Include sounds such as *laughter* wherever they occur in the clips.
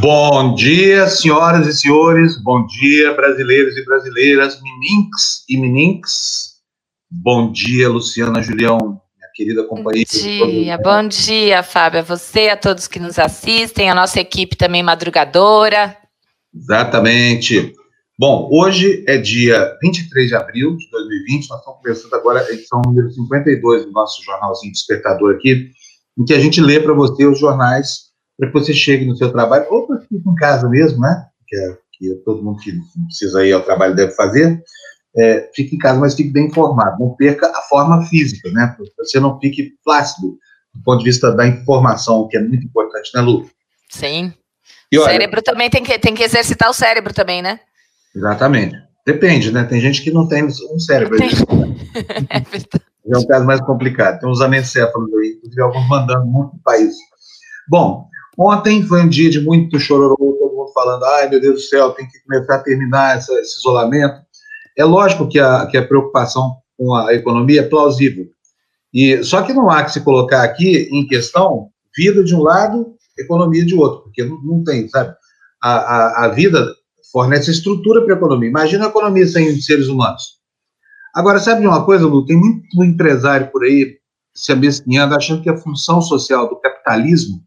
Bom dia, senhoras e senhores. Bom dia, brasileiros e brasileiras, mininks e mininks. Bom dia, Luciana Julião, minha querida companheira. Bom dia, bom dia, Fábio. A você, a todos que nos assistem, a nossa equipe também madrugadora. Exatamente. Bom, hoje é dia 23 de abril de 2020, nós estamos começando agora a edição número 52 do nosso jornalzinho Despertador aqui, em que a gente lê para você os jornais para que você chegue no seu trabalho, ou para fique em casa mesmo, né? Que, é, que todo mundo que precisa ir ao trabalho deve fazer, é, fique em casa, mas fique bem informado. Não perca a forma física, né? Para você não fique flácido do ponto de vista da informação, que é muito importante, né, Lu? Sim. E, olha, o cérebro também tem que, tem que exercitar o cérebro também, né? Exatamente. Depende, né? Tem gente que não tem um cérebro. Tem... é *laughs* verdade. É um caso mais complicado. Tem uns anencéfalos aí, inclusive alguns mandando muito para país. Bom, ontem foi um dia de muito chororô, todo mundo falando, ai meu Deus do céu, tem que começar a terminar essa, esse isolamento. É lógico que a, que a preocupação com a economia é plausível. E, só que não há que se colocar aqui em questão vida de um lado, economia de outro, porque não, não tem, sabe? A, a, a vida fornece estrutura para a economia. Imagina a economia sem seres humanos. Agora, sabe de uma coisa, Lu? Tem muito empresário por aí se abestinhando, achando que a função social do capitalismo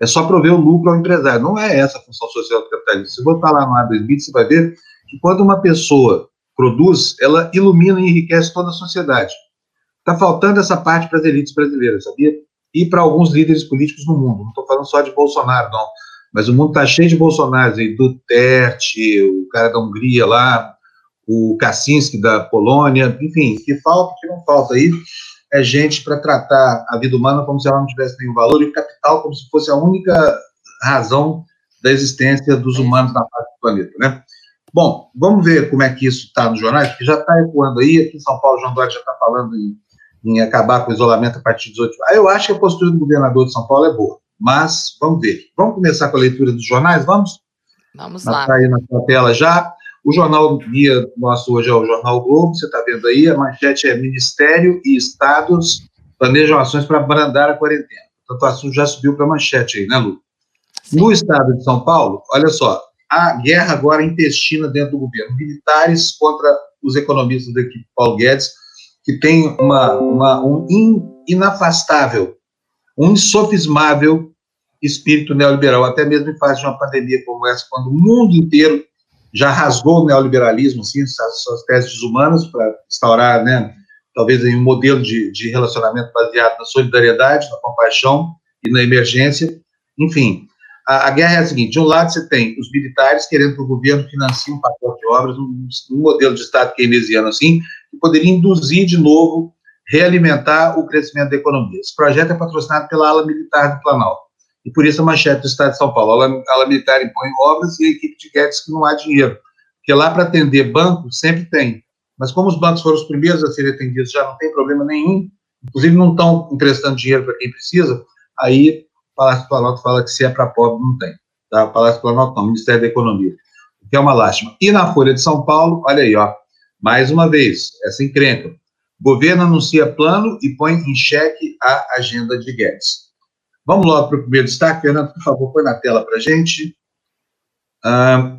é só prover o lucro ao empresário. Não é essa a função social do capitalismo. Se botar lá no Adam Smith, você vai ver que quando uma pessoa produz, ela ilumina e enriquece toda a sociedade. Está faltando essa parte para as elites brasileiras, sabia? E para alguns líderes políticos no mundo. Não estou falando só de Bolsonaro, não. Mas o mundo está cheio de Bolsonaros aí, Duterte, o cara da Hungria lá, o Kaczynski da Polônia, enfim, que falta, que não falta aí, é gente para tratar a vida humana como se ela não tivesse nenhum valor e o capital como se fosse a única razão da existência dos humanos na face do planeta, né? Bom, vamos ver como é que isso está nos jornais, porque já está ecoando aí, aqui em São Paulo, João Dória já está falando em, em, acabar com o isolamento a partir de 18 Ah, eu acho que a postura do governador de São Paulo é boa, mas vamos ver. Vamos começar com a leitura dos jornais, vamos? Vamos lá. Está aí na sua tela já. O jornal guia nosso hoje é o Jornal Globo, você está vendo aí, a manchete é Ministério e Estados planejam ações para abrandar a quarentena. Portanto, o assunto já subiu para a manchete aí, né, Lu? No estado de São Paulo, olha só, a guerra agora intestina dentro do governo. Militares contra os economistas da equipe Paulo Guedes, que tem uma, uma, um in, inafastável, um insofismável espírito neoliberal, até mesmo em fase de uma pandemia como essa, quando o mundo inteiro já rasgou o neoliberalismo, assim, suas, teses humanas para instaurar, né, talvez um modelo de, de relacionamento baseado na solidariedade, na compaixão e na emergência. Enfim, a, a, guerra é a seguinte: de um lado você tem os militares querendo que o governo financie um pacote de obras, um, um modelo de Estado keynesiano assim, que poderia induzir de novo, realimentar o crescimento da economia. Esse projeto é patrocinado pela ala militar do Planalto e por isso a manchete do Estado de São Paulo. A ala militar impõe obras e a equipe de Guedes que não há dinheiro. Porque lá para atender banco sempre tem. Mas como os bancos foram os primeiros a serem atendidos, já não tem problema nenhum, inclusive não estão emprestando dinheiro para quem precisa, aí o Palácio do Planalto fala que se é para pobre, não tem. Tá? O Palácio do Planalto não, o Ministério da Economia. Que é uma lástima. E na Folha de São Paulo, olha aí, ó, mais uma vez, essa encrenca. O governo anuncia plano e põe em xeque a agenda de Guedes. Vamos logo para o primeiro destaque. Fernando, por favor, põe na tela para a gente. Ah,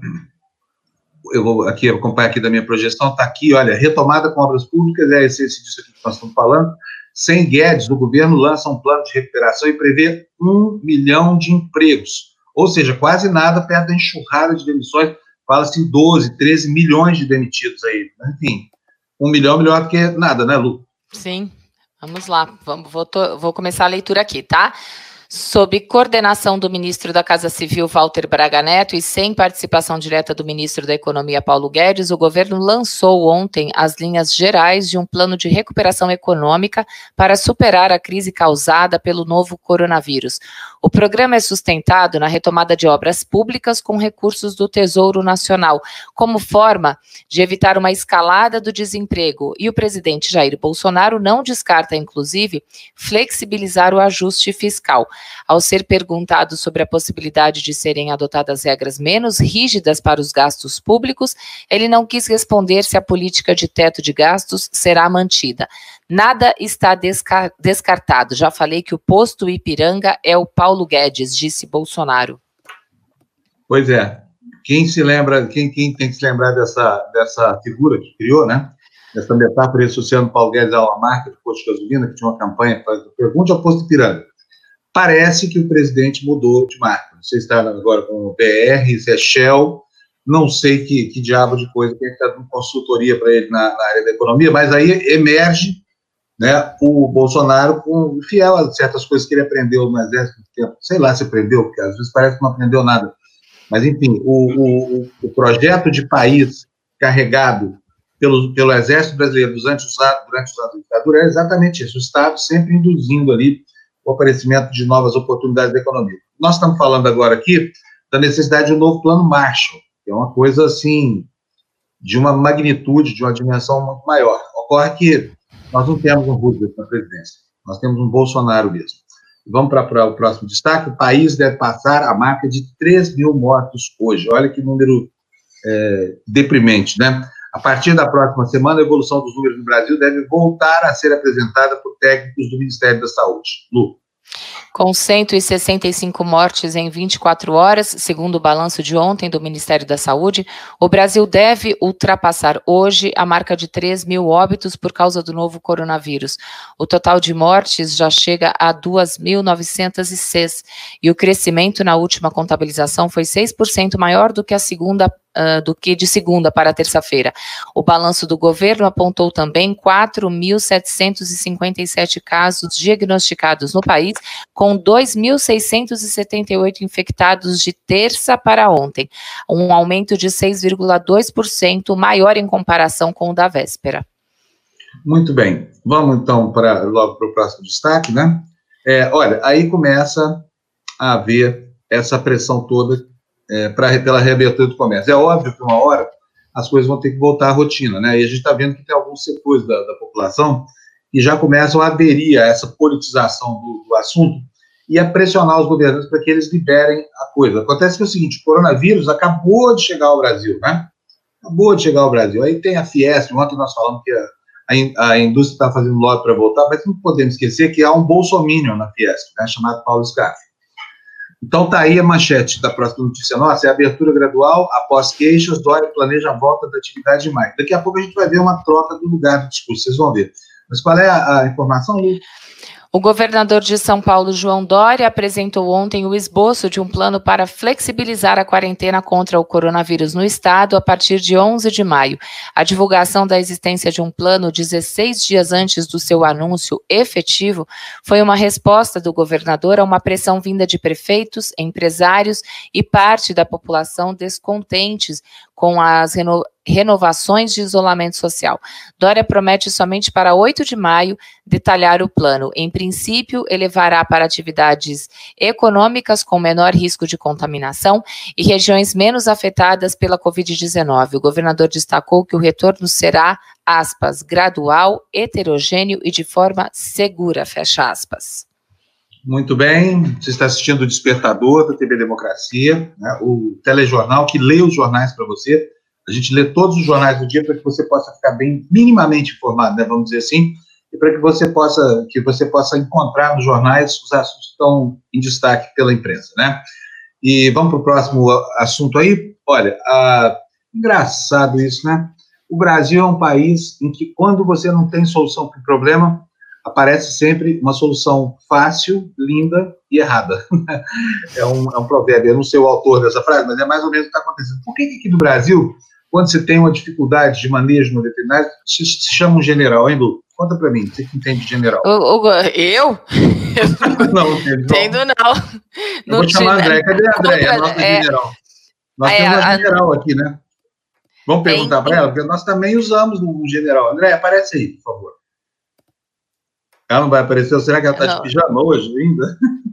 eu vou aqui acompanhar aqui da minha projeção. Está aqui, olha, retomada com obras públicas, é esse, esse disso aqui que nós estamos falando. Sem Guedes, o governo lança um plano de recuperação e prevê um milhão de empregos. Ou seja, quase nada perto da enxurrada de demissões. Fala-se em 12, 13 milhões de demitidos aí. Enfim, um milhão melhor do que nada, né, Lu? Sim. Vamos lá. Vamos, vou, vou começar a leitura aqui, tá? Sob coordenação do ministro da Casa Civil, Walter Braga Neto, e sem participação direta do ministro da Economia, Paulo Guedes, o governo lançou ontem as linhas gerais de um plano de recuperação econômica para superar a crise causada pelo novo coronavírus. O programa é sustentado na retomada de obras públicas com recursos do Tesouro Nacional, como forma de evitar uma escalada do desemprego. E o presidente Jair Bolsonaro não descarta, inclusive, flexibilizar o ajuste fiscal. Ao ser perguntado sobre a possibilidade de serem adotadas regras menos rígidas para os gastos públicos, ele não quis responder se a política de teto de gastos será mantida. Nada está descartado. Já falei que o posto Ipiranga é o Paulo Guedes, disse Bolsonaro. Pois é. Quem se lembra, quem, quem tem que se lembrar dessa, dessa figura que criou, né? Essa metáfora associando Paulo Guedes a uma marca de posto de gasolina, que tinha uma campanha, pergunte ao posto de pirâmide. Parece que o presidente mudou de marca. Você está agora com o BR, se é Shell, não sei que, que diabo de coisa, quem está dando consultoria para ele na, na, área da economia, mas aí emerge né, o Bolsonaro com, fiel a certas coisas que ele aprendeu no exército, sei lá se aprendeu, porque às vezes parece que não aprendeu nada. Mas, enfim, o, o, o projeto de país carregado pelo, pelo Exército Brasileiro durante os, anos da ditadura é exatamente isso, o Estado sempre induzindo ali o aparecimento de novas oportunidades da economia. Nós estamos falando agora aqui da necessidade de um novo plano Marshall, que é uma coisa assim de uma magnitude, de uma dimensão muito maior. Ocorre que nós não temos um Roosevelt na presidência, nós temos um Bolsonaro mesmo. Vamos para o próximo destaque. O país deve passar a marca de 3 mil mortos hoje. Olha que número é, deprimente, né? A partir da próxima semana, a evolução dos números no Brasil deve voltar a ser apresentada por técnicos do Ministério da Saúde. Lu. Com 165 mortes em 24 horas, segundo o balanço de ontem do Ministério da Saúde, o Brasil deve ultrapassar hoje a marca de 3 mil óbitos por causa do novo coronavírus. O total de mortes já chega a 2.906 e o crescimento na última contabilização foi 6% maior do que a segunda uh, do que de segunda para terça-feira. O balanço do governo apontou também 4.757 casos diagnosticados no país, com 2.678 infectados de terça para ontem, um aumento de 6,2% maior em comparação com o da véspera. Muito bem. Vamos então para logo para o próximo destaque, né? É, olha, aí começa a haver essa pressão toda é, pra, pela reabertura do comércio. É óbvio que uma hora as coisas vão ter que voltar à rotina, né? E a gente está vendo que tem alguns setores da, da, população que já começam a aderir a essa politização do, do assunto e a pressionar os governantes para que eles liberem a coisa. Acontece que é o seguinte, o coronavírus acabou de chegar ao Brasil, né? Acabou de chegar ao Brasil. Aí tem a Fiesp, ontem nós falamos que a, a, a indústria está fazendo lobby para voltar, mas não podemos esquecer que há um bolsominion na Fiesp, né, chamado Paulo Scaff. Então está aí a manchete da próxima notícia nossa, é abertura gradual, após queixas, Dória planeja a volta da atividade de maio. Daqui a pouco a gente vai ver uma troca do lugar do discurso, vocês vão ver. Mas qual é a, a informação, Lu? O governador de São Paulo, João Dória, apresentou ontem o esboço de um plano para flexibilizar a quarentena contra o coronavírus no estado a partir de 11 de maio. A divulgação da existência de um plano 16 dias antes do seu anúncio efetivo foi uma resposta do governador a uma pressão vinda de prefeitos, empresários e parte da população descontentes com as reno renovações de isolamento social. Dória promete somente para 8 de maio detalhar o plano. Em princípio, elevará para atividades econômicas com menor risco de contaminação e regiões menos afetadas pela Covid-19. O governador destacou que o retorno será, aspas, gradual, heterogêneo e de forma segura, fecha aspas. Muito bem, você está assistindo o Despertador da TV Democracia, né, o telejornal que lê os jornais para você. A gente lê todos os jornais do dia para que você possa ficar bem minimamente informado, né, vamos dizer assim, e para que você possa que você possa encontrar nos jornais os assuntos que estão em destaque pela imprensa, né? E vamos para o próximo assunto aí. Olha, engraçado isso, né? O Brasil é um país em que quando você não tem solução para o problema, aparece sempre uma solução fácil, linda e errada. *laughs* é, um, é um provérbio, eu não sei o autor dessa frase, mas é mais ou menos o que está acontecendo. Por que, aqui no Brasil, quando você tem uma dificuldade de manejo no veterinário, se, se chama um general, hein, Lu? Conta para mim, você que entende de general. O, o, *laughs* eu? não, entendo não. Eu vou chamar a André. Cadê a André, a nossa é, general? Nós é, temos uma a, general aqui, né? Vamos perguntar para ela, porque nós também usamos um general. André, aparece aí, por favor. Ela não vai aparecer? Será que ela está de pijama hoje ainda? *laughs*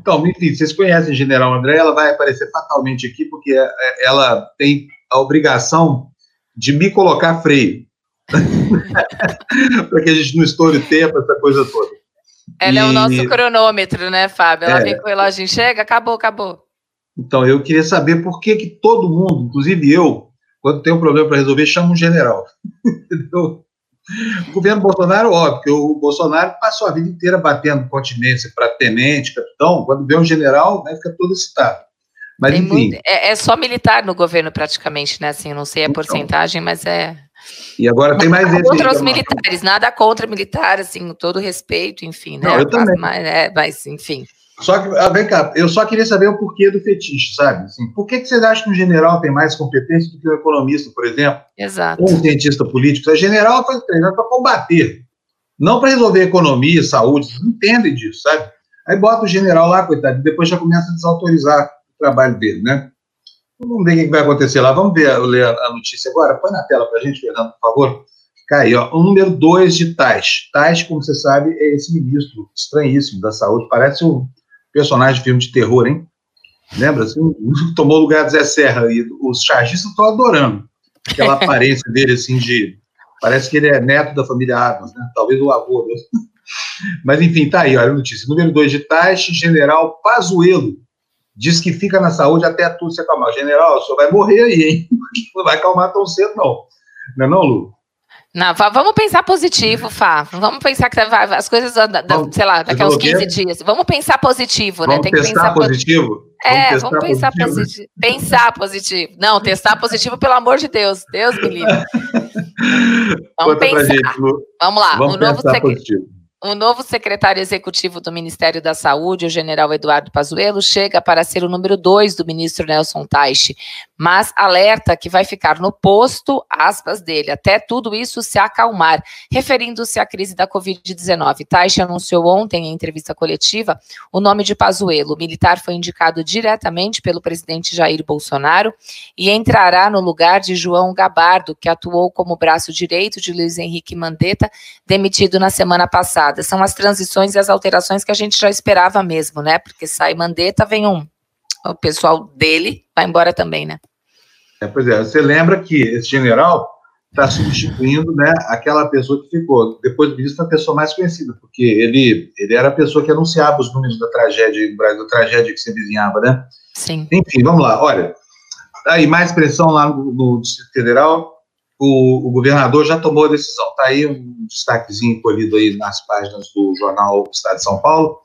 Então, enfim, vocês conhecem General André, ela vai aparecer fatalmente aqui, porque é, é, ela tem a obrigação de me colocar freio. *laughs* para que a gente não estoure tempo, essa coisa toda. Ela e... é o nosso cronômetro, né, Fábio? Ela é. vem com o relógio, chega, acabou, acabou. Então, eu queria saber por que, que todo mundo, inclusive eu, quando tem um problema para resolver, chama um general. *laughs* Entendeu? O governo Bolsonaro, óbvio, porque o Bolsonaro passou a vida inteira batendo continência para tenente, capitão, quando vê um general, né, fica todo excitado. Mas, enfim. Muito, é, é, só militar no governo, praticamente, né? Assim, não sei a então, porcentagem, mas é. E agora tem mais. Contra os militares, nada contra militar, assim, todo respeito, enfim, né? Não, eu também. Mas, é, mas, enfim. Só que, ah, vem cá, eu só queria saber o porquê do fetiche, sabe? Assim, por que, que vocês acham que um general tem mais competência do que um economista, por exemplo? Exato. Ou um cientista político? O general foi treinado para combater, não para resolver economia, saúde. Vocês entendem disso, sabe? Aí bota o general lá, coitado, e depois já começa a desautorizar trabalho dele, né? Vamos ver o que vai acontecer lá. Vamos ver, ler a notícia agora. Põe na tela para a gente, Fernando, por favor. Cai, ó. O número 2 de Tais. Tais, como você sabe, é esse ministro estranhíssimo da saúde. Parece um personagem de filme de terror, hein? Lembra? Assim, *laughs* tomou o lugar do Zé Serra. E os chargistas estão adorando aquela *laughs* aparência dele, assim, de. Parece que ele é neto da família Adams, né? Talvez o avô. *laughs* Mas, enfim, tá aí, olha a notícia. Número 2 de Taixe, general Pazuello, diz que fica na saúde até tudo se acalmar. General, o senhor vai morrer aí, hein? *laughs* Não vai acalmar tão cedo, não. Não é não, Lu? Não, vamos pensar positivo, Fá. Vamos pensar que as coisas, vamos, sei lá, daqui a uns 15 dias. Vamos pensar positivo, né? vamos? Tem que pensar positivo? É, vamos, vamos pensar positivo. positivo. Pensar positivo. Não, testar positivo, pelo amor de Deus. Deus me livre. *laughs* Vamos Conta pensar. Gente, vamos lá. Vamos o novo positivo. O novo secretário executivo do Ministério da Saúde, o general Eduardo Pazuello, chega para ser o número dois do ministro Nelson Taixe, mas alerta que vai ficar no posto, aspas dele, até tudo isso se acalmar, referindo-se à crise da Covid-19. Taixe anunciou ontem, em entrevista coletiva, o nome de Pazuello. O militar foi indicado diretamente pelo presidente Jair Bolsonaro e entrará no lugar de João Gabardo, que atuou como braço direito de Luiz Henrique Mandetta, demitido na semana passada são as transições e as alterações que a gente já esperava mesmo, né? Porque sai Mandetta, vem um. O pessoal dele vai embora também, né? É, pois é, você lembra que esse general está substituindo né, aquela pessoa que ficou. Depois do ministro, a pessoa mais conhecida, porque ele, ele era a pessoa que anunciava os números da tragédia da tragédia que se vizinhava, né? Sim. Enfim, vamos lá. Olha, aí mais pressão lá no, no Distrito Federal o, o, governador já tomou a decisão. Está aí um destaquezinho colhido aí nas páginas do jornal Estado de São Paulo.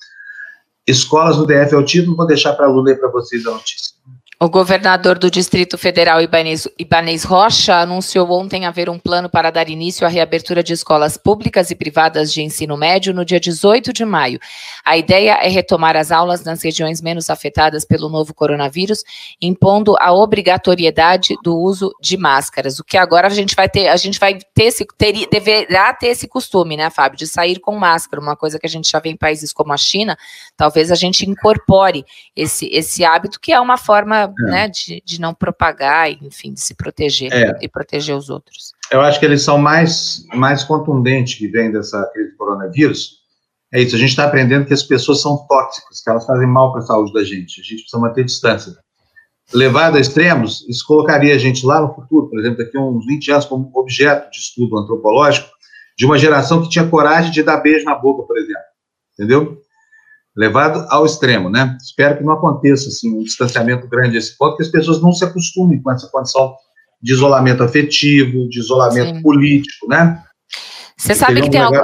Escolas no DF é o título, vou deixar para a Lula ler para vocês a notícia. O governador do Distrito Federal, Ibanez, Ibanez, Rocha, anunciou ontem haver um plano para dar início à reabertura de escolas públicas e privadas de ensino médio no dia 18 de maio. A ideia é retomar as aulas nas regiões menos afetadas pelo novo coronavírus, impondo a obrigatoriedade do uso de máscaras. O que agora a gente vai ter, a gente vai ter esse, ter, deverá ter esse costume, né, Fábio, de sair com máscara, uma coisa que a gente já vê em países como a China. Talvez a gente incorpore esse, esse hábito, que é uma forma é. né, de, de não propagar, enfim, de se proteger é. e proteger os outros. Eu acho que eles são mais, mais contundentes que vem dessa crise do coronavírus. É isso, a gente está aprendendo que as pessoas são tóxicas, que elas fazem mal para a saúde da gente. A gente precisa manter distância. Levado a extremos, isso colocaria a gente lá no futuro, por exemplo, daqui a uns 20 anos, como objeto de estudo antropológico de uma geração que tinha coragem de dar beijo na boca, por exemplo. Entendeu? Levado ao extremo, né? Espero que não aconteça assim um distanciamento grande a esse ponto, que as pessoas não se acostumem com essa condição de isolamento afetivo, de isolamento Sim. político, né? Você sabe que tem algo,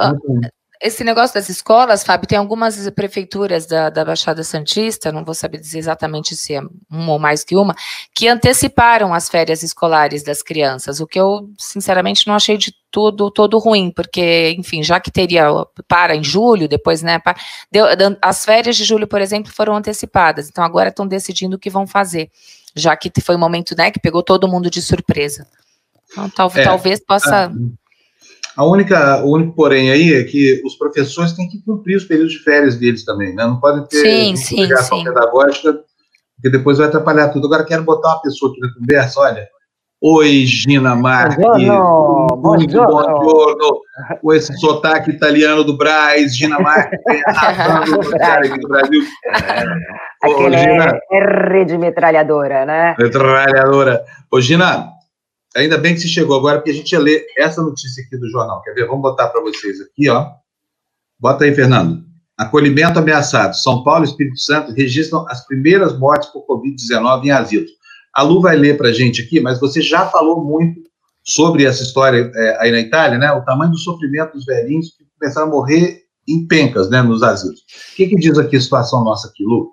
esse negócio das escolas, Fábio, tem algumas prefeituras da, da, Baixada Santista, não vou saber dizer exatamente se é uma ou mais que uma, que anteciparam as férias escolares das crianças, o que eu, sinceramente, não achei de tudo todo ruim, porque, enfim, já que teria para em julho, depois, né, para, deu, as férias de julho, por exemplo, foram antecipadas, então agora estão decidindo o que vão fazer, já que foi um momento, né, que pegou todo mundo de surpresa. Então, tal, é, talvez possa... É a única, o único porém aí é que os professores têm que cumprir os períodos de férias deles também, né? Não podem ter sim, sim, obrigação sim. pedagógica, porque depois vai atrapalhar tudo. Agora quero botar uma pessoa aqui na conversa, olha. Oi, Gina Marques. Muito buongiorno. Com esse sotaque italiano do Braz, Gina Marques, arrasando *laughs* aqui do Brasil. É, Gina, R de metralhadora, né? Metralhadora. Ô, Gina, Ainda bem que você chegou agora, porque a gente ia ler essa notícia aqui do jornal. Quer ver? Vamos botar para vocês aqui, ó. Bota aí, Fernando. Acolhimento ameaçado. São Paulo e Espírito Santo registram as primeiras mortes por Covid-19 em asilos. A Lu vai ler para a gente aqui, mas você já falou muito sobre essa história é, aí na Itália, né? O tamanho do sofrimento dos velhinhos que começaram a morrer em pencas, né, nos asilos. O que, que diz aqui a situação nossa aqui, Lu?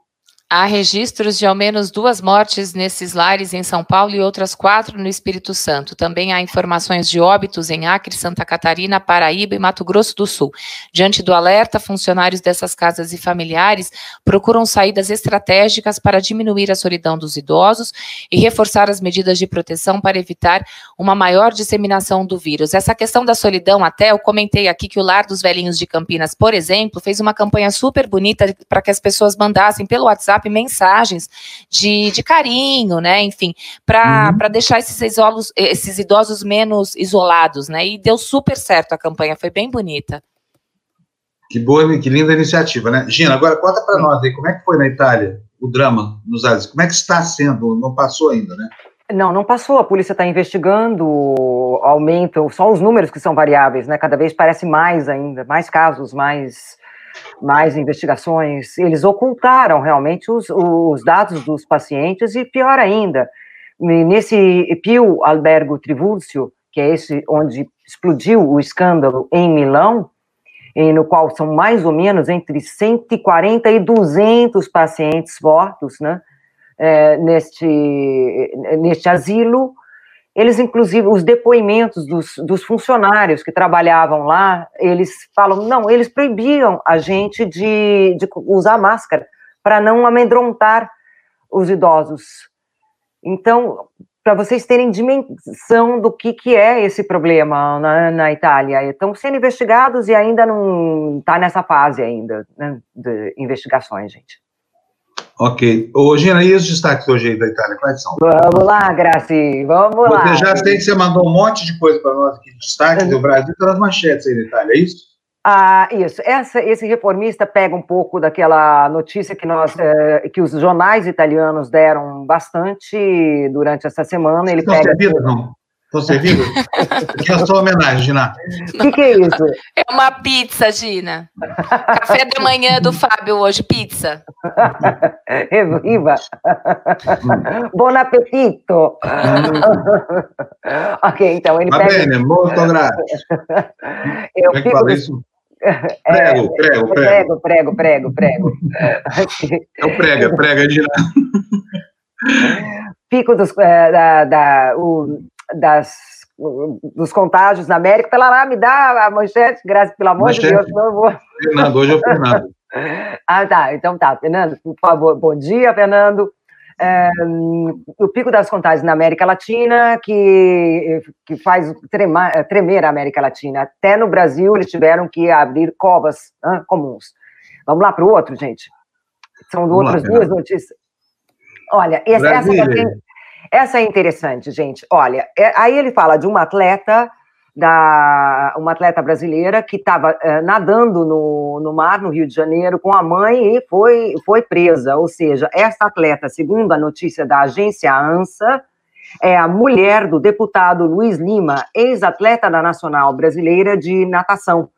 Há registros de ao menos duas mortes nesses lares em São Paulo e outras quatro no Espírito Santo. Também há informações de óbitos em Acre, Santa Catarina, Paraíba e Mato Grosso do Sul. Diante do alerta, funcionários dessas casas e familiares procuram saídas estratégicas para diminuir a solidão dos idosos e reforçar as medidas de proteção para evitar uma maior disseminação do vírus. Essa questão da solidão, até eu comentei aqui que o Lar dos Velhinhos de Campinas, por exemplo, fez uma campanha super bonita para que as pessoas mandassem pelo WhatsApp WhatsApp mensagens de, de carinho, né? Enfim, para uhum. deixar esses, isolos, esses idosos menos isolados, né? E deu super certo a campanha, foi bem bonita. Que boa, que linda iniciativa, né? Gina, agora conta para nós aí, como é que foi na Itália o drama nos Ares? Como é que está sendo? Não passou ainda, né? Não, não passou. A polícia está investigando, aumentam só os números que são variáveis, né? Cada vez parece mais ainda, mais casos, mais mais investigações, eles ocultaram realmente os, os dados dos pacientes e, pior ainda, nesse Pio Albergo Trivulzio, que é esse onde explodiu o escândalo em Milão, no qual são mais ou menos entre 140 e 200 pacientes mortos, né, é, neste, neste asilo, eles, inclusive, os depoimentos dos, dos, funcionários que trabalhavam lá, eles falam, não, eles proibiam a gente de, de usar máscara para não amedrontar os idosos. Então, para vocês terem dimensão do que, que é esse problema na, na Itália, estão sendo investigados e ainda não está nessa fase ainda né, de investigações, gente. Ok. Ô, Gina, e os destaques hoje aí da Itália, quais são? Vamos lá, Graci, vamos você lá. Já sei que você mandou um monte de coisa para nós aqui, destaque do Brasil, pelas manchetes aí da Itália, é isso? Ah, isso. Essa, esse reformista pega um pouco daquela notícia que nós, é, que os jornais italianos deram bastante durante essa semana. Ele Estão pega. não? Estou servindo? *laughs* Aqui é a sua homenagem, Gina. O que, que, é isso? É uma pizza, Gina. Café da manhã do Fábio hoje, pizza. *laughs* Viva! Bom apetito! ok, então ele Va pega... bene, molto grazie. Eu Como é que fala isso? *laughs* Prego, prego, prego. Prego, prego, prego, prego. É o prega, prega, Gina. Pico dos, é, da, da o, das, dos contágios na América. Pela lá, me dá a manchete, graças pelo amor manchete. de Deus, não vou. Fernando, hoje é o Fernando. *laughs* ah, tá. Então tá. Fernando, por favor. Bom dia, Fernando. É, o pico das contágios na América Latina, que, que faz tremar, tremer a América Latina. Até no Brasil, eles tiveram que abrir covas hein, comuns. Vamos lá para o outro, gente. São outras duas notícias. Olha, essa, essa, essa é interessante, gente. Olha, é, aí ele fala de uma atleta da uma atleta brasileira que estava é, nadando no, no mar no Rio de Janeiro com a mãe e foi, foi presa. Ou seja, essa atleta, segundo a notícia da agência ANSA, é a mulher do deputado Luiz Lima, ex-atleta da Nacional Brasileira de Natação.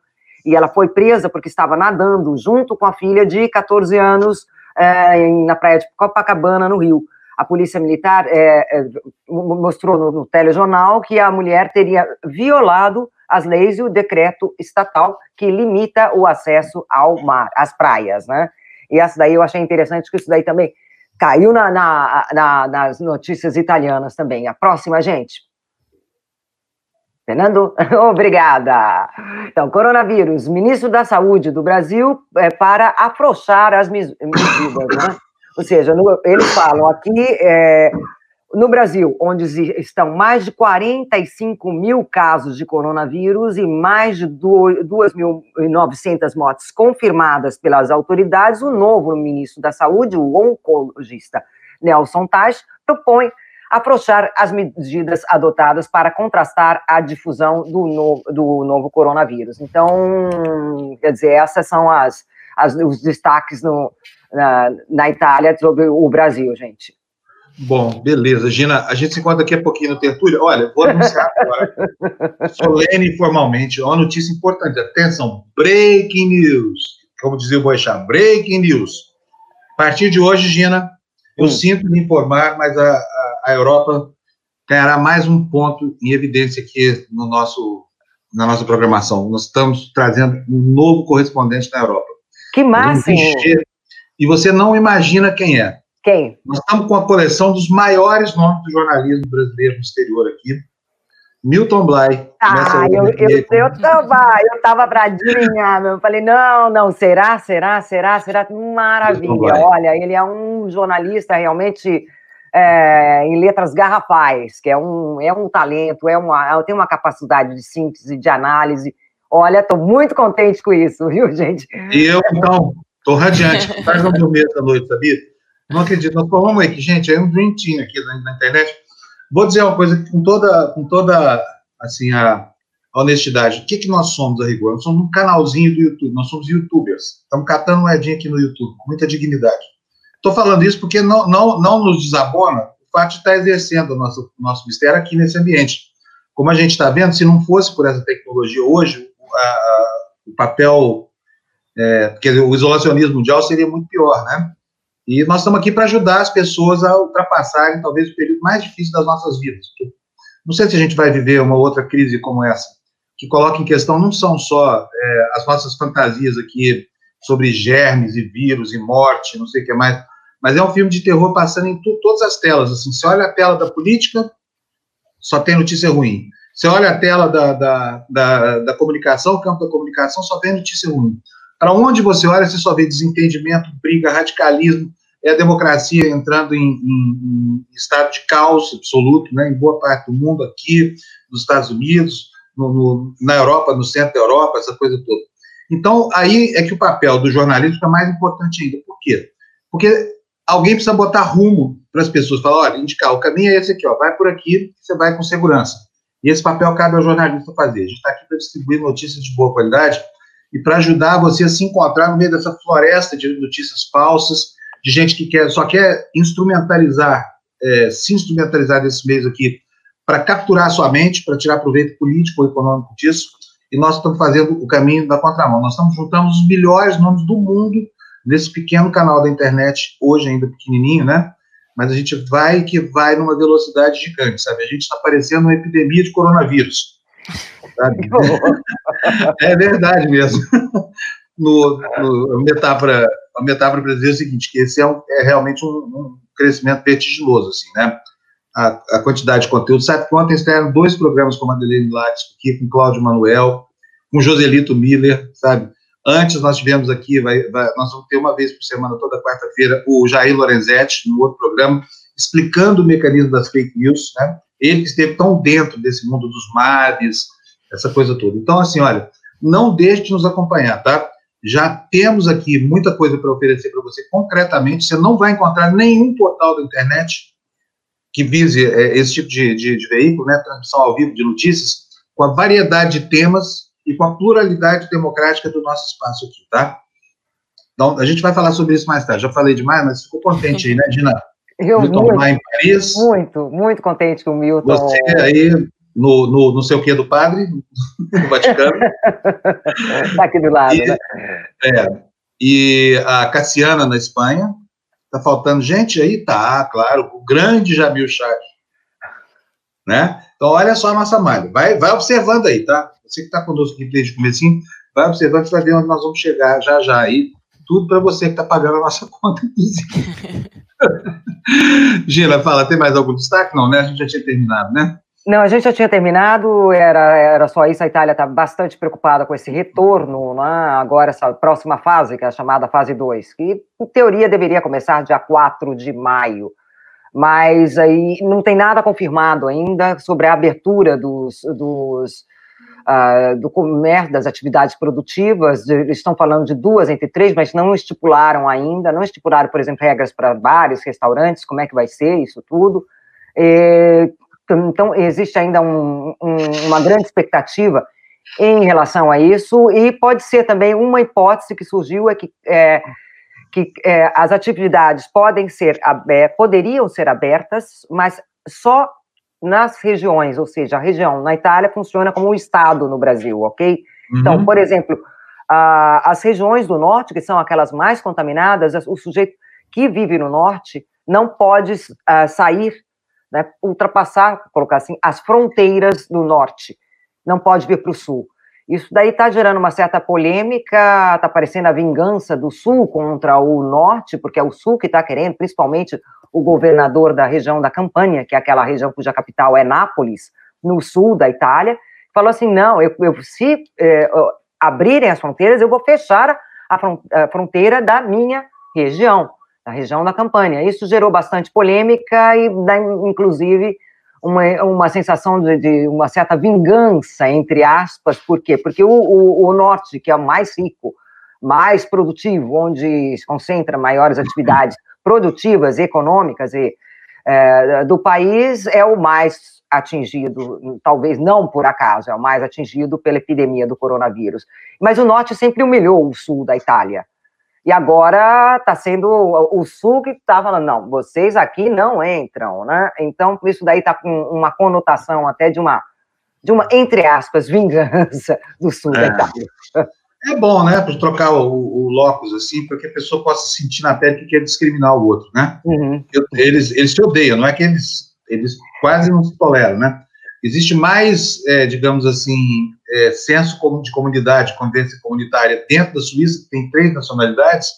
E ela foi presa porque estava nadando junto com a filha de 14 anos é, na praia de Copacabana, no Rio a polícia militar é, é, mostrou no, no, telejornal que a mulher teria violado as leis e o decreto estatal que limita o acesso ao mar, às praias, né? E essa daí eu achei interessante, que isso daí também caiu na, na, na, nas notícias italianas também. A próxima, gente. Fernando, *laughs* obrigada. Então, coronavírus, ministro da Saúde do Brasil é, para afrouxar as medidas, né? Ou seja, no, eles falam aqui, é, no Brasil, onde estão mais de 45 mil casos de coronavírus e mais de 2.900 mortes confirmadas pelas autoridades, o novo ministro da Saúde, o oncologista Nelson Taj, propõe afrouxar as medidas adotadas para contrastar a difusão do novo, do novo coronavírus. Então, quer dizer, essas são as, as os destaques no, na, na Itália sobre o Brasil, gente. Bom, beleza. Gina, a gente se encontra daqui a pouquinho no Tertúlio. Olha, vou anunciar agora, *laughs* solene e formalmente, uma notícia importante. Atenção, breaking news. Como dizia o Boixá, breaking news. A partir de hoje, Gina, eu hum. sinto me informar, mas a, a, a, Europa ganhará mais um ponto em evidência aqui no nosso, na nossa programação. Nós estamos trazendo um novo correspondente na Europa. Que massa! E você não imagina quem é. Quem? Nós estamos com a coleção dos maiores nomes do jornalismo brasileiro no exterior aqui. Milton Bly. Ah, eu, eu, eu, tava, eu tava bradinha, eu falei, não, não, será, será, será, será? Maravilha, olha, ele é um jornalista realmente é, em letras garrafais, que é um, é um talento, é uma, tem uma capacidade de síntese, de análise. Olha, estou muito contente com isso, viu, gente? E eu, então, estou radiante. Faz não dormir essa noite, sabia? Não acredito. Nós aí que, gente, é um dream aqui na, na internet. Vou dizer uma coisa com toda, com toda assim, a honestidade. O que, que nós somos, a rigor? Nós somos um canalzinho do YouTube, nós somos youtubers. Estamos catando moedinha aqui no YouTube, com muita dignidade. Estou falando isso porque não, não, não nos desabona o fato de estar exercendo o nosso, nosso mistério aqui nesse ambiente. Como a gente está vendo, se não fosse por essa tecnologia hoje, a, a, o papel, é, dizer, o isolacionismo mundial seria muito pior, né? E nós estamos aqui para ajudar as pessoas a ultrapassarem talvez o período mais difícil das nossas vidas. Não sei se a gente vai viver uma outra crise como essa, que coloca em questão não são só é, as nossas fantasias aqui sobre germes e vírus e morte, não sei o que mais, mas é um filme de terror passando em todas as telas. Assim, você olha a tela da política, só tem notícia ruim. Você olha a tela da, da, da, da comunicação, o campo da comunicação, só tem notícia ruim. Para onde você olha, você só vê desentendimento, briga, radicalismo, é a democracia entrando em, em, em estado de caos absoluto, né, em boa parte do mundo, aqui, nos Estados Unidos, no, no, na Europa, no centro da Europa, essa coisa toda. Então, aí é que o papel do jornalismo é mais importante ainda. Por quê? Porque alguém precisa botar rumo para as pessoas, falar, olha, indicar, o caminho é esse aqui, ó, vai por aqui, você vai com segurança. E esse papel cabe ao jornalista fazer. A gente está aqui para distribuir notícias de boa qualidade e para ajudar você a se encontrar no meio dessa floresta de notícias falsas, de gente que quer, só quer instrumentalizar, é, se instrumentalizar desse meio aqui para capturar a sua mente, para tirar proveito político ou econômico disso, e nós estamos fazendo o caminho da contramão. Nós estamos juntando os melhores nomes do mundo nesse pequeno canal da internet, hoje ainda pequenininho, né? Mas a gente vai que vai numa velocidade gigante, sabe? A gente está parecendo uma epidemia de coronavírus. *laughs* É verdade mesmo. No, no, a, metáfora, a metáfora brasileira é o seguinte, que esse é, um, é realmente um, um, crescimento vertiginoso, assim, né? A, a, quantidade de conteúdo. Sabe que ontem estiveram dois programas com a Madeleine Lattes, aqui com Cláudio Manuel, com Joselito Miller, sabe? Antes nós tivemos aqui, vai, vai, nós vamos ter uma vez por semana, toda quarta-feira, o Jair Lorenzetti, no outro programa, explicando o mecanismo das fake news, né? Ele que esteve tão dentro desse mundo dos mares, essa coisa toda. Então, assim, olha, não deixe de nos acompanhar, tá? Já temos aqui muita coisa para oferecer para você concretamente. Você não vai encontrar nenhum portal da internet que vise é, esse tipo de, de, de veículo, né? Transmissão ao vivo de notícias, com a variedade de temas e com a pluralidade democrática do nosso espaço aqui, tá? Então, a gente vai falar sobre isso mais tarde. Já falei demais, mas ficou contente aí, né, Dina? Eu Milton muito, lá em Paris. Muito, muito contente com o Milton. Você aí no, no não sei o que do padre, *laughs* no Vaticano. Está aqui do lado, e, né? É, e a Cassiana, na Espanha. Está faltando gente aí? Tá, claro. O grande Jamil Chad. Né? Então, olha só a nossa malha. Vai, vai observando aí, tá? Você que está conosco aqui desde o comecinho, vai observando, você vai ver onde nós vamos chegar já já aí. Tudo para você que está pagando a nossa *laughs* conta. *laughs* Gina, fala, tem mais algum destaque? Não, né? A gente já tinha terminado, né? Não, a gente já tinha terminado, era, era só isso. A Itália está bastante preocupada com esse retorno, né? agora essa próxima fase, que é a chamada fase 2, que em teoria deveria começar dia 4 de maio mas aí não tem nada confirmado ainda sobre a abertura dos, dos uh, do comércio, das atividades produtivas, eles estão falando de duas entre três, mas não estipularam ainda, não estipularam, por exemplo, regras para bares, restaurantes, como é que vai ser isso tudo. E, então, existe ainda um, um, uma grande expectativa em relação a isso, e pode ser também uma hipótese que surgiu é que é, que é, as atividades podem ser poderiam ser abertas, mas só nas regiões, ou seja, a região na Itália funciona como um estado no Brasil, ok? Então, uhum. Então, por exemplo, as regiões do norte, que são aquelas mais contaminadas, o sujeito que vive no norte não pode uh, sair, né, ultrapassar, colocar assim, as fronteiras do norte, não pode vir para o sul. Isso daí está gerando uma certa polêmica, está parecendo a vingança do Sul contra o Norte, porque é o Sul que está querendo, principalmente o governador da região da Campania, que é aquela região cuja capital é Nápoles, no sul da Itália, falou assim: não, eu, eu se é, abrirem as fronteiras, eu vou fechar a fronteira da minha região, da região da Campania. Isso gerou bastante polêmica e, inclusive, uma, uma sensação de, de, uma certa vingança, entre aspas, por quê? Porque o, o, o, norte, que é o mais rico, mais produtivo, onde se concentra maiores atividades produtivas, econômicas e, é, do país, é o mais atingido, talvez não por acaso, é o mais atingido pela epidemia do coronavírus. Mas o norte sempre humilhou o sul da Itália. E agora está sendo o Sul que está falando, não, vocês aqui não entram, né? Então, isso daí está com uma conotação até de uma, de uma, entre aspas, vingança do Sul é. da Itália. É bom, né, para trocar o, o locus, assim, para que a pessoa possa sentir na pele que quer discriminar o outro, né? Uhum. Eles, eles se odeiam, não é que eles, eles quase não se toleram, né? Existe mais, é, digamos assim, é, senso de comunidade, convivência comunitária dentro da Suíça, que tem três nacionalidades,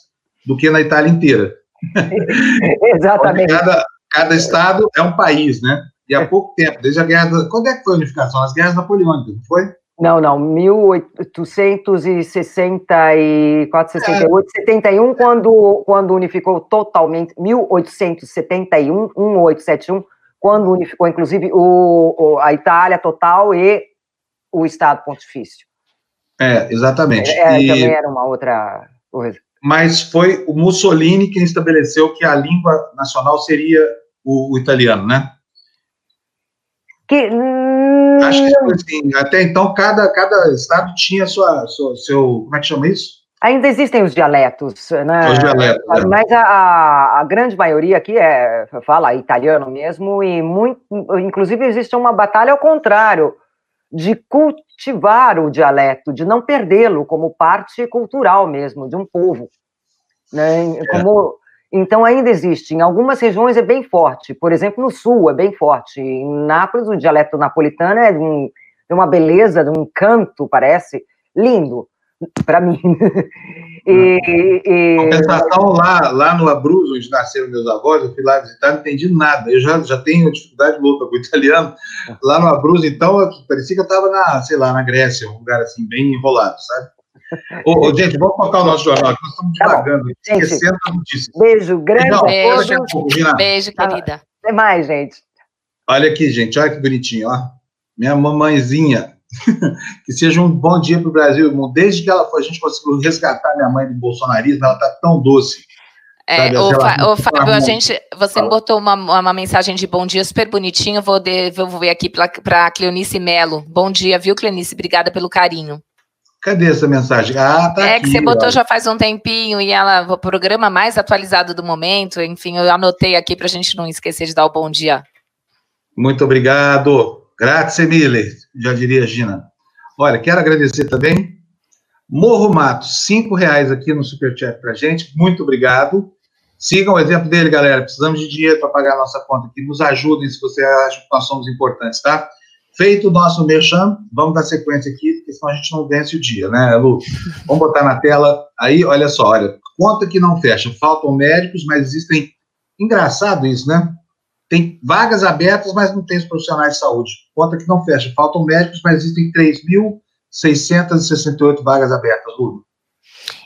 do que na Itália inteira. *laughs* Exatamente. Cada, cada estado é um país, né? E há pouco tempo, desde a guerra. Da, quando é que foi a unificação? As guerras napoleônicas, não foi? Não, não, 1864, 68, é. 71, quando, quando unificou totalmente, 1871, 1871, quando unificou, inclusive, o, o, a Itália total e o Estado Pontifício. É, exatamente. É, e... Também era uma outra coisa. Mas foi o Mussolini quem estabeleceu que a língua nacional seria o, o italiano, né? Que. Acho que foi assim. Até então, cada, cada estado tinha sua, sua, seu. Como é que chama isso? Ainda existem os dialetos, né? Os dialetos. É. Mas a, a, grande maioria aqui é, fala italiano mesmo, e muito, inclusive existe uma batalha ao contrário, de cultivar o dialeto, de não perdê-lo como parte cultural mesmo de um povo. Né? É. Como, então ainda existe. Em algumas regiões é bem forte. Por exemplo, no sul é bem forte. Em Nápoles, o dialeto napolitano é de, um, de uma beleza, de um canto, parece, lindo para mim. *laughs* e, e, Compensação lá, lá no Abruzzo, onde nasceram meus avós, eu fui lá visitar, não entendi nada. Eu já, já tenho dificuldade louca com o italiano. Lá no Abruzzo, então, parecia que eu estava na, sei lá, na Grécia, um lugar assim, bem enrolado, sabe? Ô, ô, gente, vamos tocar o nosso jornal, nós estamos tá devagando, esquecendo a notícia. Beijo, grande então, beijo. Beijo, querida. Até mais, gente. Olha aqui, gente, olha que bonitinho, ó. Minha mamãezinha *laughs* que seja um bom dia para o Brasil, irmão. Desde que ela foi, a gente conseguiu resgatar minha mãe do bolsonarismo, ela está tão doce. É, o, Fa Fábio, a gente, você me botou uma, uma mensagem de bom dia super bonitinho, vou devolver aqui para a Cleonice Melo. Bom dia, viu, Cleonice? Obrigada pelo carinho. Cadê essa mensagem? Ah, tá É aqui, que você botou já faz um tempinho e ela, o programa mais atualizado do momento, enfim, eu anotei aqui para a gente não esquecer de dar o bom dia. Muito obrigado. Grazie mille, já diria Gina. Olha, quero agradecer também. Morro Matos, cinco reais aqui no Superchat para gente. Muito obrigado. Sigam o exemplo dele, galera. Precisamos de dinheiro para pagar a nossa conta aqui. Nos ajudem se você acha que nós somos importantes, tá? Feito o nosso merchan, vamos dar sequência aqui, porque senão a gente não vence o dia, né, Lu? Vamos botar na tela aí, olha só, olha, conta que não fecha. Faltam médicos, mas existem. Engraçado isso, né? Tem vagas abertas, mas não tem os profissionais de saúde. Conta que não fecha. Faltam médicos, mas existem 3.668 vagas abertas, Lula.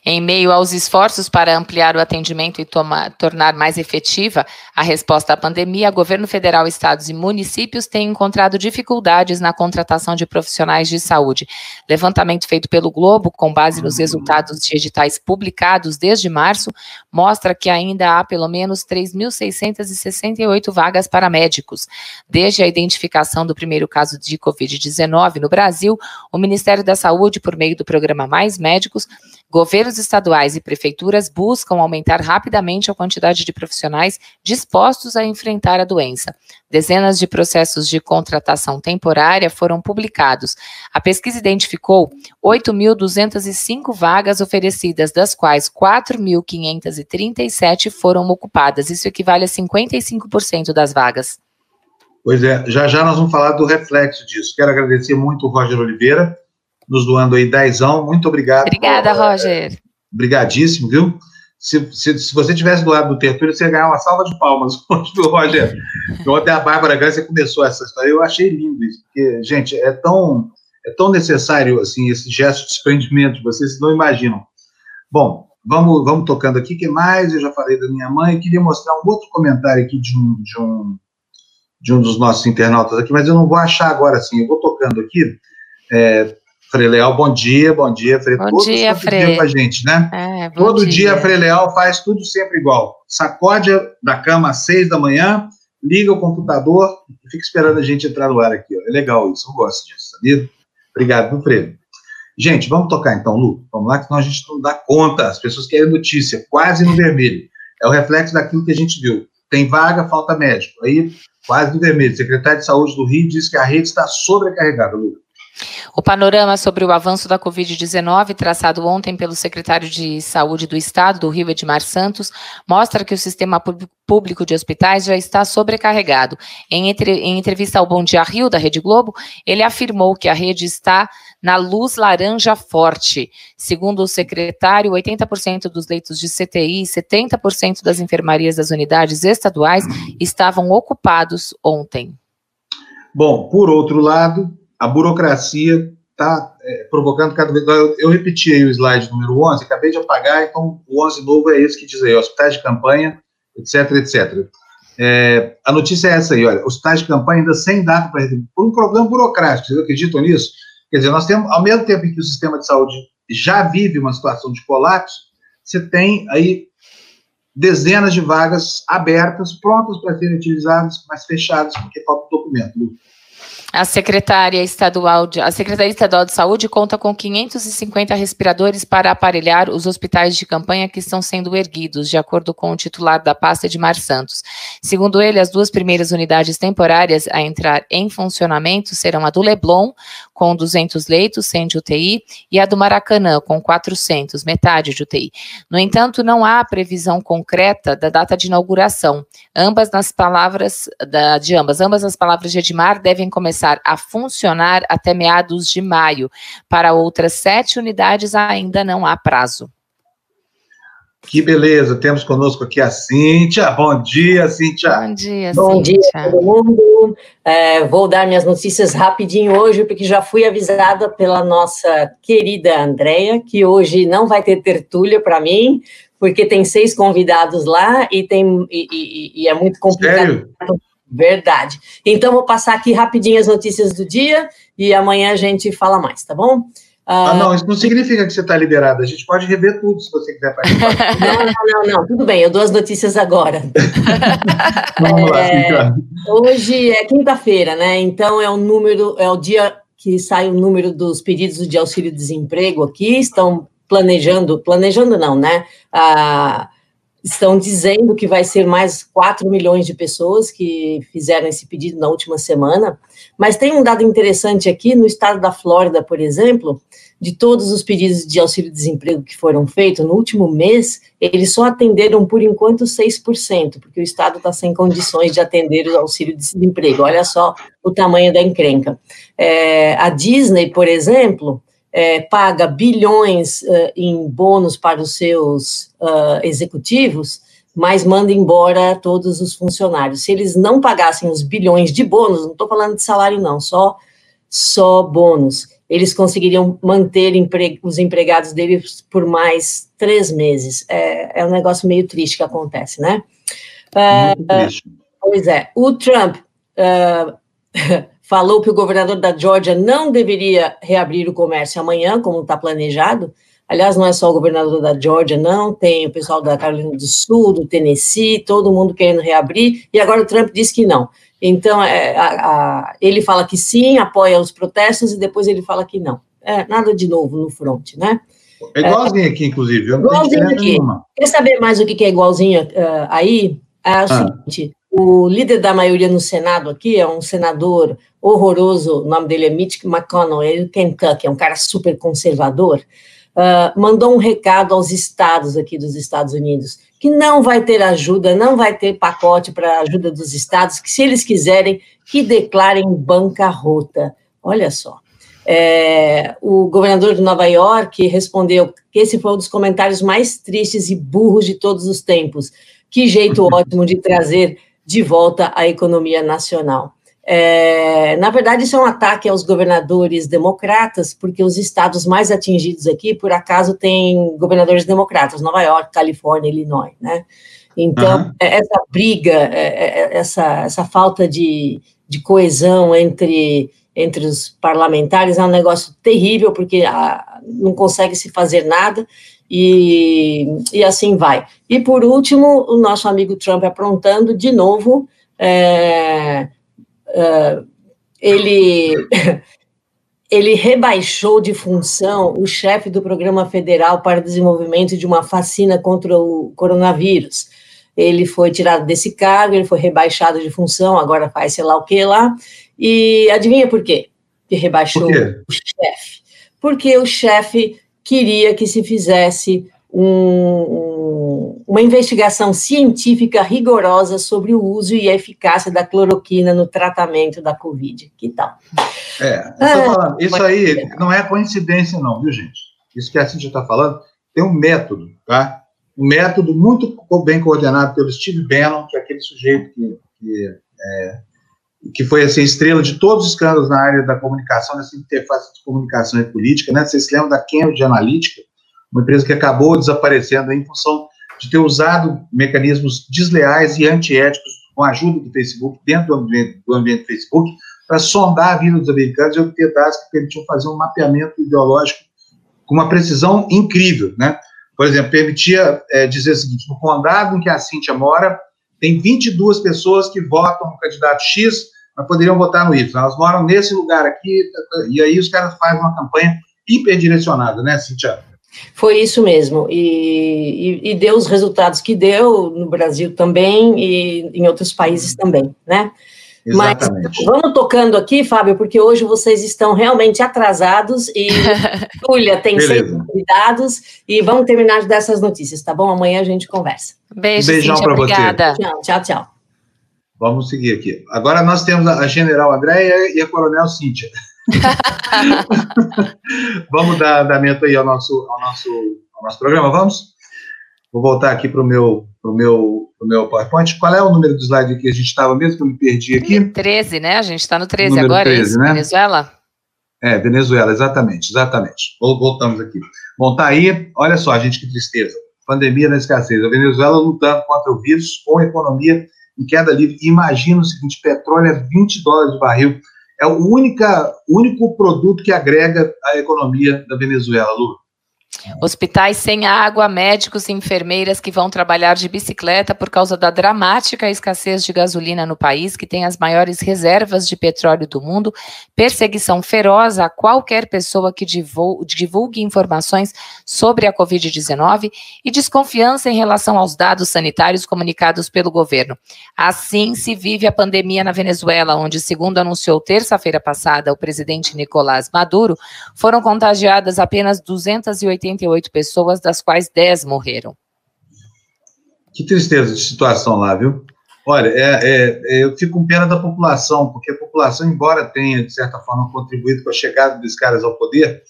Em meio aos esforços para ampliar o atendimento e tornar mais efetiva a resposta à pandemia, governo federal, estados e municípios têm encontrado dificuldades na contratação de profissionais de saúde. Levantamento feito pelo Globo, com base nos resultados de editais publicados desde março, mostra que ainda há pelo menos 3.668 vagas para médicos. Desde a identificação do primeiro caso de Covid-19 no Brasil, o Ministério da Saúde, por meio do programa Mais Médicos, Governos estaduais e prefeituras buscam aumentar rapidamente a quantidade de profissionais dispostos a enfrentar a doença. Dezenas de processos de contratação temporária foram publicados. A pesquisa identificou 8.205 vagas oferecidas, das quais 4.537 foram ocupadas. Isso equivale a 55% das vagas. Pois é, já já nós vamos falar do reflexo disso. Quero agradecer muito o Roger Oliveira, nos doando aí dezão. Muito obrigado. Obrigada, Roger. Obrigadíssimo, viu? Se, se, se, você tivesse do lado do Tertúlio, você ia ganhar uma salva de palmas *laughs* hoje, viu, Roger? Ontem a Bárbara Gância começou essa história. Eu achei lindo isso, porque, gente, é tão, é tão necessário assim, esse gesto de desprendimento, vocês não imaginam. Bom, vamos, vamos tocando aqui. O que mais? Eu já falei da minha mãe. Eu queria mostrar um outro comentário aqui de um, de um, de um dos nossos internautas aqui, mas eu não vou achar agora assim. Eu vou tocando aqui. É, Frei Leal, bom dia, bom dia, Frei. Bom Todos dia, Frei. Dia com a gente, né? É, todo dia. dia, Frei Leal faz tudo sempre igual. Sacode da cama às seis da manhã, liga o computador e fica esperando a gente entrar no ar aqui. Ó. É legal isso, eu gosto disso, sabia? Obrigado, Frei? Gente, vamos tocar então, Lu. Vamos lá, que senão a gente não dá conta. As pessoas querem notícia, quase no vermelho. É o reflexo daquilo que a gente viu. Tem vaga, falta médico. Aí, quase no vermelho. Secretário de Saúde do Rio diz que a rede está sobrecarregada, Lu. O panorama sobre o avanço da Covid-19, traçado ontem pelo secretário de Saúde do Estado do Rio, Edmar Santos, mostra que o sistema público de hospitais já está sobrecarregado. Em, entre, em entrevista ao Bom Dia Rio, da Rede Globo, ele afirmou que a rede está na luz laranja forte. Segundo o secretário, 80% dos leitos de CTI e 70% das enfermarias das unidades estaduais estavam ocupados ontem. Bom, por outro lado, a burocracia está é, provocando cada vez. Eu, eu repeti aí o slide número 11, acabei de apagar, então o 11 novo é esse que diz aí: hospitais de campanha, etc, etc. É, a notícia é essa aí: olha, hospitais de campanha ainda sem data para receber, por um problema burocrático, vocês acreditam nisso? Quer dizer, nós temos, ao mesmo tempo em que o sistema de saúde já vive uma situação de colapso, você tem aí dezenas de vagas abertas, prontas para serem utilizadas, mas fechadas porque falta documento. A secretária estadual de, a Secretaria Estadual de Saúde conta com 550 respiradores para aparelhar os hospitais de campanha que estão sendo erguidos, de acordo com o titular da pasta Edmar Santos. Segundo ele, as duas primeiras unidades temporárias a entrar em funcionamento serão a do Leblon, com 200 leitos, 100 de UTI, e a do Maracanã, com 400, metade de UTI. No entanto, não há previsão concreta da data de inauguração. Ambas nas palavras da, de ambas, ambas as palavras de Edmar devem começar a funcionar até meados de maio. Para outras sete unidades ainda não há prazo. Que beleza, temos conosco aqui a Cíntia. Bom dia, Cíntia. Bom dia, Bom Cíntia. dia, todo mundo. É, vou dar minhas notícias rapidinho hoje, porque já fui avisada pela nossa querida Andréia, que hoje não vai ter tertúlia para mim, porque tem seis convidados lá e, tem, e, e, e é muito complicado. Sério? Verdade. Então, vou passar aqui rapidinho as notícias do dia e amanhã a gente fala mais, tá bom? Ah, não, isso não significa que você está liberada. A gente pode rever tudo se você quiser participar. *laughs* não, não, não, não, tudo bem, eu dou as notícias agora. *laughs* Vamos lá, é, Hoje é quinta-feira, né? Então é o número, é o dia que sai o número dos pedidos de auxílio-desemprego aqui. Estão planejando, planejando não, né? Ah, estão dizendo que vai ser mais 4 milhões de pessoas que fizeram esse pedido na última semana. Mas tem um dado interessante aqui, no estado da Flórida, por exemplo, de todos os pedidos de auxílio-desemprego que foram feitos no último mês, eles só atenderam, por enquanto, 6%, porque o estado está sem condições de atender o auxílio-desemprego. Olha só o tamanho da encrenca. É, a Disney, por exemplo, é, paga bilhões uh, em bônus para os seus uh, executivos, mas manda embora todos os funcionários. Se eles não pagassem os bilhões de bônus, não estou falando de salário não, só só bônus, eles conseguiriam manter empre os empregados deles por mais três meses. É, é um negócio meio triste que acontece, né? Uh, pois é. O Trump *laughs* falou que o governador da Georgia não deveria reabrir o comércio amanhã, como está planejado. Aliás, não é só o governador da Georgia, não, tem o pessoal da Carolina do Sul, do Tennessee, todo mundo querendo reabrir, e agora o Trump diz que não. Então, é, a, a, ele fala que sim, apoia os protestos, e depois ele fala que não. É, nada de novo no front, né? É igualzinho é, aqui, inclusive. igualzinho aqui. Nenhuma. Quer saber mais o que é igualzinho uh, aí? É o ah. seguinte, o líder da maioria no Senado aqui é um senador horroroso, o nome dele é Mitch McConnell, ele é do Kentucky, é um cara super conservador, uh, mandou um recado aos estados aqui dos Estados Unidos, que não vai ter ajuda, não vai ter pacote para ajuda dos estados, que se eles quiserem, que declarem bancarrota. Olha só. É, o governador de Nova York respondeu que esse foi um dos comentários mais tristes e burros de todos os tempos. Que jeito ótimo de trazer de volta a economia nacional. É, na verdade, isso é um ataque aos governadores democratas, porque os estados mais atingidos aqui, por acaso, têm governadores democratas, Nova York, Califórnia, Illinois, né? Então, uhum. essa briga, é, essa, essa falta de, de coesão entre, entre os parlamentares é um negócio terrível, porque a, não consegue se fazer nada, e, e assim vai. E, por último, o nosso amigo Trump aprontando de novo. É, uh, ele, *laughs* ele rebaixou de função o chefe do Programa Federal para o Desenvolvimento de uma Vacina contra o Coronavírus. Ele foi tirado desse cargo, ele foi rebaixado de função, agora faz sei lá o que lá. E adivinha por quê? Que rebaixou por o chefe. Porque o chefe queria que se fizesse um, uma investigação científica rigorosa sobre o uso e a eficácia da cloroquina no tratamento da Covid. Que tal? É, ah, isso aí não é coincidência, não, viu, gente? Isso que a Cintia está falando tem um método, tá? Um método muito bem coordenado pelo Steve Bannon, que é aquele sujeito que, que, é, que foi assim, estrela de todos os escândalos na área da comunicação, nessa interface de comunicação e política, né? Vocês se lembram da Cambridge Analytica? uma empresa que acabou desaparecendo em função de ter usado mecanismos desleais e antiéticos com a ajuda do Facebook, dentro do ambiente do, ambiente do Facebook, para sondar a vida dos americanos e obter dados que permitiam fazer um mapeamento ideológico com uma precisão incrível, né? Por exemplo, permitia é, dizer o seguinte, no condado em que a Cíntia mora, tem 22 pessoas que votam no candidato X, mas poderiam votar no Y. Elas moram nesse lugar aqui, e aí os caras fazem uma campanha hiperdirecionada, né, Cíntia? Foi isso mesmo, e, e, e, deu os resultados que deu no Brasil também e em outros países também, né? Exatamente. Mas vamos tocando aqui, Fábio, porque hoje vocês estão realmente atrasados e *laughs* Júlia tem seis convidados e vamos terminar dessas notícias, tá bom? Amanhã a gente conversa. Beijo, Beijão para você. Tchau, tchau, tchau. Vamos seguir aqui. Agora nós temos a General Andréia e a Coronel Cíntia. *laughs* *laughs* vamos dar andamento aí ao nosso, ao nosso, ao nosso programa, vamos? Vou voltar aqui para o meu, pro meu, pro meu PowerPoint. Qual é o número do slide que a gente estava mesmo, que eu me perdi aqui? 13, né? A gente está no 13 número agora, 13, é isso? Né? Venezuela? É, Venezuela, exatamente, exatamente. Voltamos aqui. Bom, tá aí, olha só, gente, que tristeza. Pandemia na escassez. A Venezuela lutando contra o vírus com a economia em queda livre. Imagina o seguinte, petróleo é 20 dólares de barril é o única, único produto que agrega a economia da Venezuela, Lu. Hospitais sem água, médicos e enfermeiras que vão trabalhar de bicicleta por causa da dramática escassez de gasolina no país, que tem as maiores reservas de petróleo do mundo, perseguição feroz a qualquer pessoa que divulgue informações sobre a Covid-19 e desconfiança em relação aos dados sanitários comunicados pelo governo. Assim se vive a pandemia na Venezuela, onde, segundo anunciou terça-feira passada o presidente Nicolás Maduro, foram contagiadas apenas 280 88 pessoas, das quais 10 morreram. Que tristeza de situação lá, viu? Olha, é, é, é, eu fico com pena da população, porque a população, embora tenha, de certa forma, contribuído com a chegada dos caras ao poder,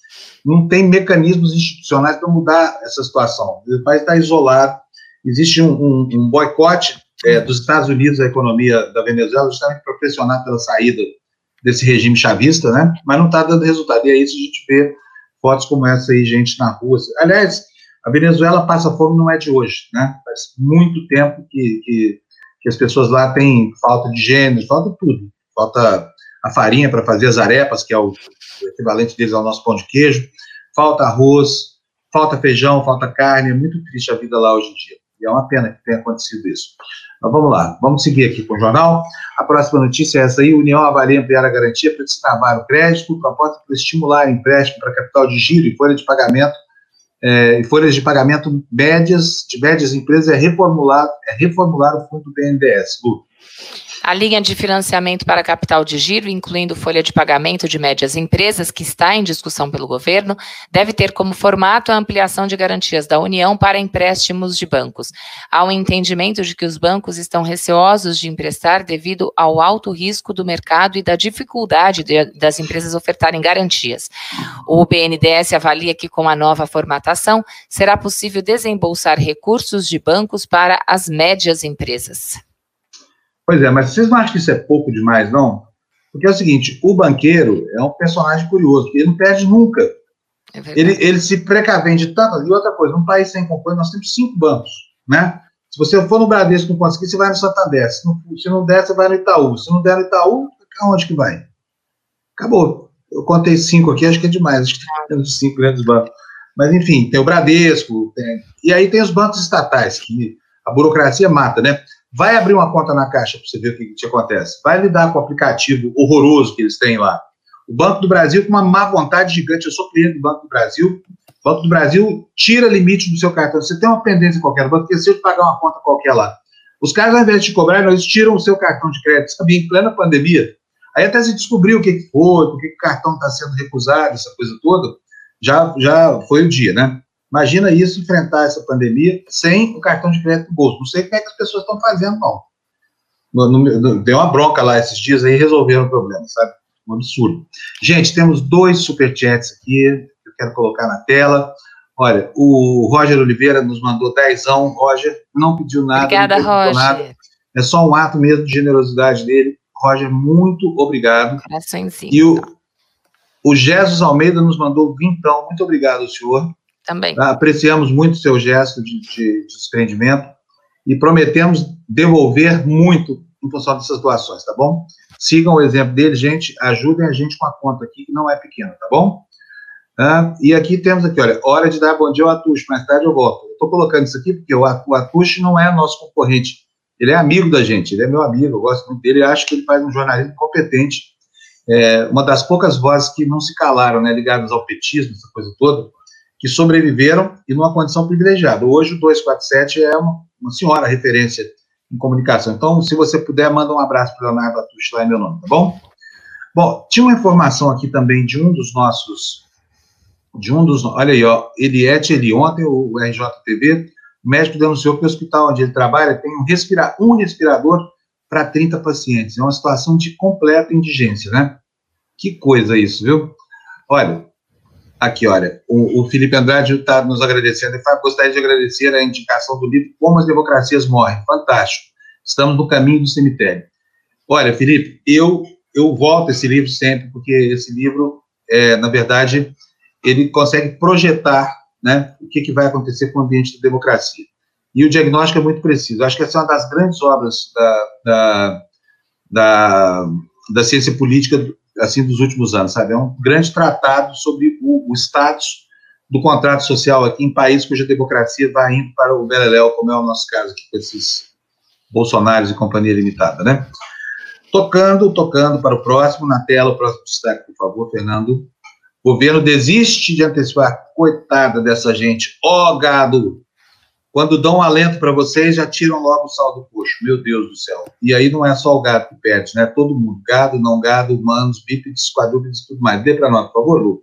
não tem mecanismos institucionais para mudar essa situação. O país está isolado, existe um, um, um boicote é, dos Estados Unidos à economia da Venezuela, justamente para pressionar pela saída desse regime chavista, né? mas não está dando resultado. E é isso que a gente vê fotos como essa aí, gente na rua. Aliás, a Venezuela passa fome não é de hoje, né? Faz muito tempo que, que, que as pessoas lá têm falta de gênero, falta tudo. Falta a farinha para fazer as arepas, que é o, o equivalente deles ao nosso pão de queijo. Falta arroz, falta feijão, falta carne. É muito triste a vida lá hoje em dia. E é uma pena que tenha acontecido isso. Mas vamos lá, vamos seguir aqui com o jornal. A próxima notícia é essa aí: União avalia ampliar a garantia para destravar o crédito, proposta para estimular empréstimo para capital de giro e folha de pagamento, é, e folhas de pagamento médias, de médias empresas, é reformular, é reformular o fundo do BNDES. Lu. A linha de financiamento para capital de giro, incluindo folha de pagamento de médias empresas, que está em discussão pelo governo, deve ter como formato a ampliação de garantias da União para empréstimos de bancos. Há um entendimento de que os bancos estão receosos de emprestar devido ao alto risco do mercado e da dificuldade de, das empresas ofertarem garantias. O BNDES avalia que, com a nova formatação, será possível desembolsar recursos de bancos para as médias empresas. Pois é, mas vocês não acham que isso é pouco demais, não? Porque é o seguinte, o banqueiro é um personagem curioso, ele não perde nunca. É ele, ele se precavende de tanto. E outra coisa, num país sem companhia, nós temos cinco bancos, né? Se você for no Bradesco não conseguir, você vai no Santander. Se não, se não der, você vai no Itaú. Se não der no Itaú, aonde que vai? Acabou. Eu contei cinco aqui, acho que é demais. Acho que tem cinco grandes bancos. Mas, enfim, tem o Bradesco, tem... e aí tem os bancos estatais, que a burocracia mata, né? Vai abrir uma conta na Caixa para você ver o que, que acontece. Vai lidar com o aplicativo horroroso que eles têm lá. O Banco do Brasil com uma má vontade gigante. Eu sou cliente do Banco do Brasil. O Banco do Brasil tira limite do seu cartão. Você tem uma pendência qualquer, o banco esqueceu de pagar uma conta qualquer lá. Os caras, ao invés de te cobrar, eles tiram o seu cartão de crédito, sabe, em plena pandemia. Aí até se descobriu o que, que foi, por que o cartão está sendo recusado, essa coisa toda, já, já foi o dia, né? Imagina isso, enfrentar essa pandemia sem o cartão de crédito no bolso. Não sei como é que as pessoas estão fazendo, não. No, no, deu uma bronca lá esses dias aí resolveram o problema, sabe? Um absurdo. Gente, temos dois superchats aqui que eu quero colocar na tela. Olha, o Roger Oliveira nos mandou dezão. Roger não pediu nada. Obrigada, Roger. Nada. É só um ato mesmo de generosidade dele. Roger, muito obrigado. Coraçãozinho. E o, o Jesus Almeida nos mandou vintão. Muito obrigado, senhor. Também. Tá? Apreciamos muito seu gesto de, de, de desprendimento e prometemos devolver muito em função dessas doações, tá bom? Sigam o exemplo dele, gente, ajudem a gente com a conta aqui, que não é pequena, tá bom? Ah, e aqui temos aqui, olha, hora de dar bom dia ao Atush, mais tarde eu volto. Estou colocando isso aqui porque o Atush não é nosso concorrente, ele é amigo da gente, ele é meu amigo, eu gosto muito dele, acho que ele faz um jornalismo competente, é, uma das poucas vozes que não se calaram, né, ligadas ao petismo, essa coisa toda, que sobreviveram e numa condição privilegiada. Hoje o 247 é uma, uma senhora referência em comunicação. Então, se você puder, manda um abraço para o Leonardo Atush lá em meu nome, tá bom? Bom, tinha uma informação aqui também de um dos nossos, de um dos, olha aí, ó, Eliette, ele ontem, o RJTV, o médico denunciou que o hospital onde ele trabalha tem um, respira, um respirador para 30 pacientes. É uma situação de completa indigência, né? Que coisa isso, viu? Olha, Aqui, olha, o, o Felipe Andrade está nos agradecendo. Ele fala, gostaria de agradecer a indicação do livro Como as Democracias Morrem. Fantástico. Estamos no caminho do cemitério. Olha, Felipe, eu, eu volto esse livro sempre, porque esse livro, é, na verdade, ele consegue projetar né, o que, que vai acontecer com o ambiente da democracia. E o diagnóstico é muito preciso. Acho que essa é uma das grandes obras da, da, da, da ciência política assim dos últimos anos, sabe? É um grande tratado sobre o, o status do contrato social aqui em países cuja democracia vai indo para o beleléu, como é o nosso caso aqui com esses bolsonaros e companhia limitada, né? Tocando, tocando para o próximo, na tela, o próximo destaque, por favor, Fernando. O governo desiste de antecipar, coitada dessa gente, ó oh, gado, quando dão um alento para vocês, já tiram logo o sal do coxo. Meu Deus do céu. E aí não é só o gado que perde, né? Todo mundo. Gado, não gado, humanos, bípedes, quadrúpedes e tudo mais. Dê para nós, por favor, Lu.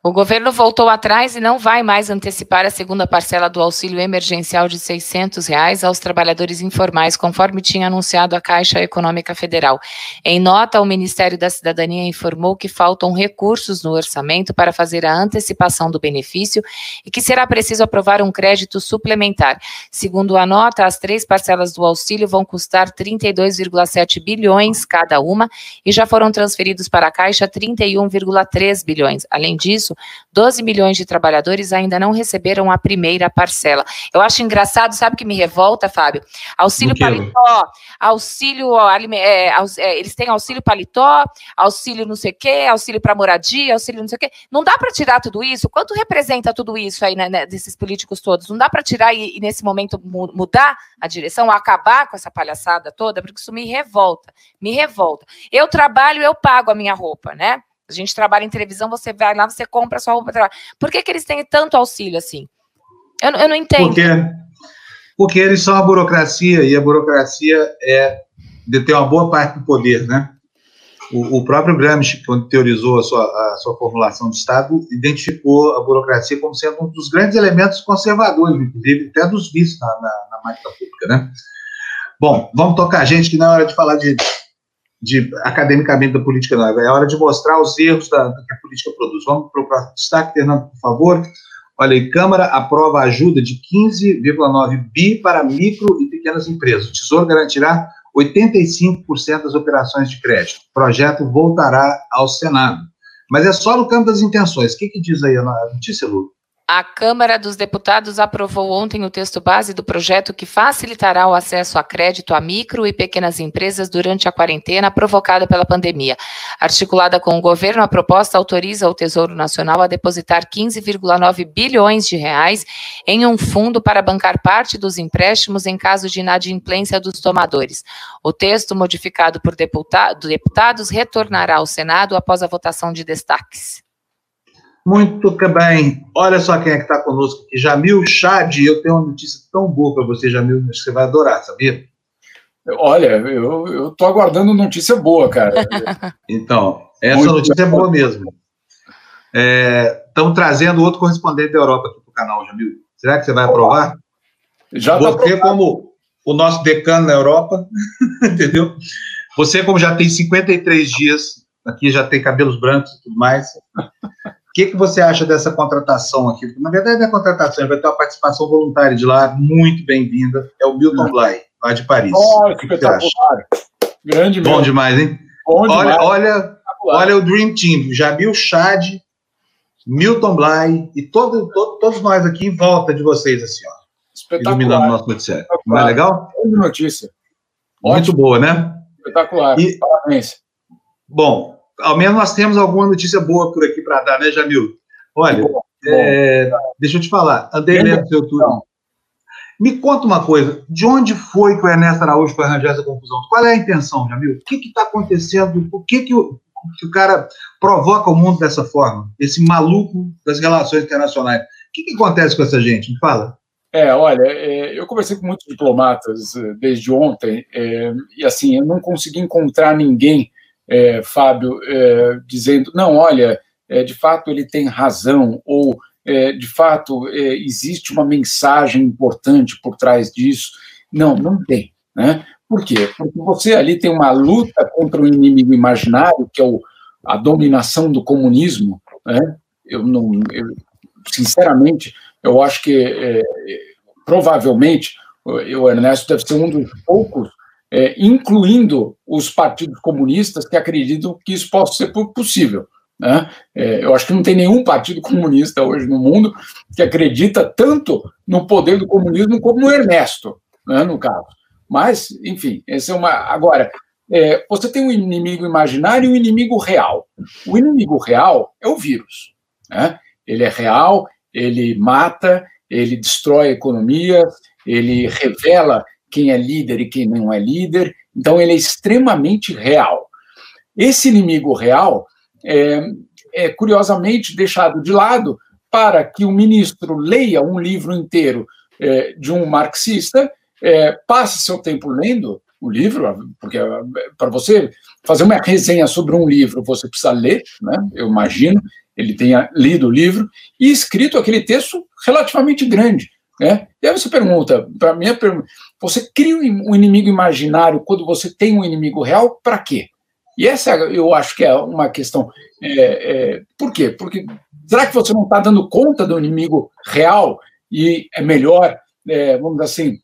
O governo voltou atrás e não vai mais antecipar a segunda parcela do auxílio emergencial de 600 reais aos trabalhadores informais, conforme tinha anunciado a Caixa Econômica Federal. Em nota, o Ministério da Cidadania informou que faltam recursos no orçamento para fazer a antecipação do benefício e que será preciso aprovar um crédito suplementar. Segundo a nota, as três parcelas do auxílio vão custar 32,7 bilhões cada uma e já foram transferidos para a Caixa 31,3 bilhões. Além disso, isso, 12 milhões de trabalhadores ainda não receberam a primeira parcela. Eu acho engraçado, sabe o que me revolta, Fábio? Auxílio paletó, auxílio, é, é, eles têm auxílio paletó, auxílio não sei o quê, auxílio para moradia, auxílio não sei o quê. Não dá para tirar tudo isso? Quanto representa tudo isso aí, né, né desses políticos todos? Não dá para tirar e, e, nesse momento, mudar a direção, acabar com essa palhaçada toda? Porque isso me revolta, me revolta. Eu trabalho, eu pago a minha roupa, né? A gente trabalha em televisão, você vai lá, você compra a sua roupa. Por que, que eles têm tanto auxílio assim? Eu, eu não entendo. Porque, porque eles são a burocracia, e a burocracia é detém uma boa parte do poder, né? O, o, próprio Gramsci, quando teorizou a sua, a sua formulação de Estado, identificou a burocracia como sendo um dos grandes elementos conservadores, inclusive até dos vícios na, na, na máquina pública, né? Bom, vamos tocar, gente, que não é hora de falar de, de academicamente da política, não. É hora de mostrar os erros da, que a política produz. Vamos para o destaque, Fernando, por favor. Olha aí, Câmara aprova ajuda de 15,9 bi para micro e pequenas empresas. O Tesouro garantirá 85% das operações de crédito. O projeto voltará ao Senado. Mas é só no campo das intenções. O que, que diz aí a notícia, Lu? A Câmara dos Deputados aprovou ontem o texto base do projeto que facilitará o acesso a crédito a micro e pequenas empresas durante a quarentena provocada pela pandemia. Articulada com o governo, a proposta autoriza o Tesouro Nacional a depositar 15,9 bilhões de reais em um fundo para bancar parte dos empréstimos em caso de inadimplência dos tomadores. O texto, modificado por deputados, retornará ao Senado após a votação de destaques. Muito bem. Olha só quem é que está conosco aqui. Jamil Chad. Eu tenho uma notícia tão boa para você, Jamil, que você vai adorar, sabia? Olha, eu estou aguardando notícia boa, cara. *laughs* então, essa Muito notícia bom. é boa mesmo. Estão é, trazendo outro correspondente da Europa aqui para o canal, Jamil. Será que você vai aprovar? Já tá Você, como o nosso decano na Europa, *laughs* entendeu? Você, como já tem 53 dias, aqui já tem cabelos brancos e tudo mais, que, que você acha dessa contratação aqui? Na verdade, é contratação, vai ter uma participação voluntária de lá, muito bem-vinda. É o Milton Bly, lá de Paris. Oh, que espetacular. Grande Bom mesmo. demais, hein? Bom olha, demais. olha, olha o Dream Team, Jabil Chad, Milton Bly e todo, todo, todos nós aqui em volta de vocês, assim, ó. Espetacular. Iluminando o nosso noticiário. Não é legal? Grande notícia. Muito Ótimo. boa, né? Espetacular. E, Parabéns. Bom, ao menos nós temos alguma notícia boa por aqui para dar, né, Jamil? Olha, bom, é, deixa eu te falar, andei lendo seu turno. Me conta uma coisa, de onde foi que o Ernesto Araújo foi arranjar essa confusão? Qual é a intenção, Jamil? O que está acontecendo? Por que, que, o, que o cara provoca o mundo dessa forma? Esse maluco das relações internacionais. O que, que acontece com essa gente? Me fala. É, olha, é, eu conversei com muitos diplomatas é, desde ontem, é, e assim, eu não consegui encontrar ninguém é, Fábio, é, dizendo, não, olha, é, de fato ele tem razão, ou é, de fato é, existe uma mensagem importante por trás disso. Não, não tem. Né? Por quê? Porque você ali tem uma luta contra o um inimigo imaginário, que é o, a dominação do comunismo. Né? Eu não, eu, sinceramente, eu acho que é, provavelmente o Ernesto deve ser um dos poucos é, incluindo os partidos comunistas que acreditam que isso possa ser possível. Né? É, eu acho que não tem nenhum partido *laughs* comunista hoje no mundo que acredita tanto no poder do comunismo como o Ernesto, né, no caso. Mas, enfim, esse é uma. Agora, é, você tem um inimigo imaginário e um inimigo real. O inimigo real é o vírus. Né? Ele é real, ele mata, ele destrói a economia, ele revela quem é líder e quem não é líder. Então, ele é extremamente real. Esse inimigo real é, é curiosamente deixado de lado para que o ministro leia um livro inteiro é, de um marxista, é, passe seu tempo lendo o livro, porque para você fazer uma resenha sobre um livro, você precisa ler, né? eu imagino, ele tenha lido o livro, e escrito aquele texto relativamente grande. Né? E aí você pergunta, para mim, você cria um inimigo imaginário quando você tem um inimigo real, para quê? E essa eu acho que é uma questão. É, é, por quê? Porque será que você não está dando conta do inimigo real e é melhor, é, vamos dizer assim,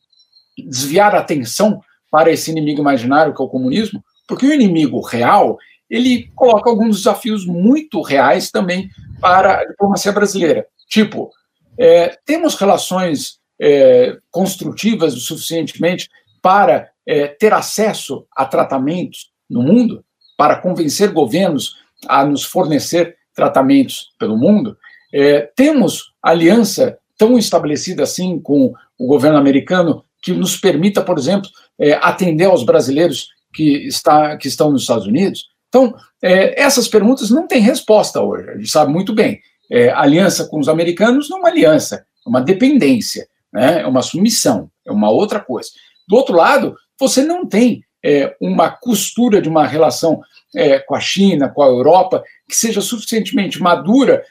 desviar a atenção para esse inimigo imaginário que é o comunismo? Porque o inimigo real ele coloca alguns desafios muito reais também para a diplomacia brasileira. Tipo, é, temos relações é, construtivas o suficientemente para é, ter acesso a tratamentos no mundo, para convencer governos a nos fornecer tratamentos pelo mundo. É, temos aliança tão estabelecida assim com o governo americano que nos permita, por exemplo, é, atender aos brasileiros que, está, que estão nos Estados Unidos? Então, é, essas perguntas não têm resposta hoje, a gente sabe muito bem é, aliança com os americanos não é uma aliança, é uma dependência, né? é uma submissão, é uma outra coisa. Do outro lado, você não tem é, uma costura de uma relação é, com a China, com a Europa, que seja suficientemente madura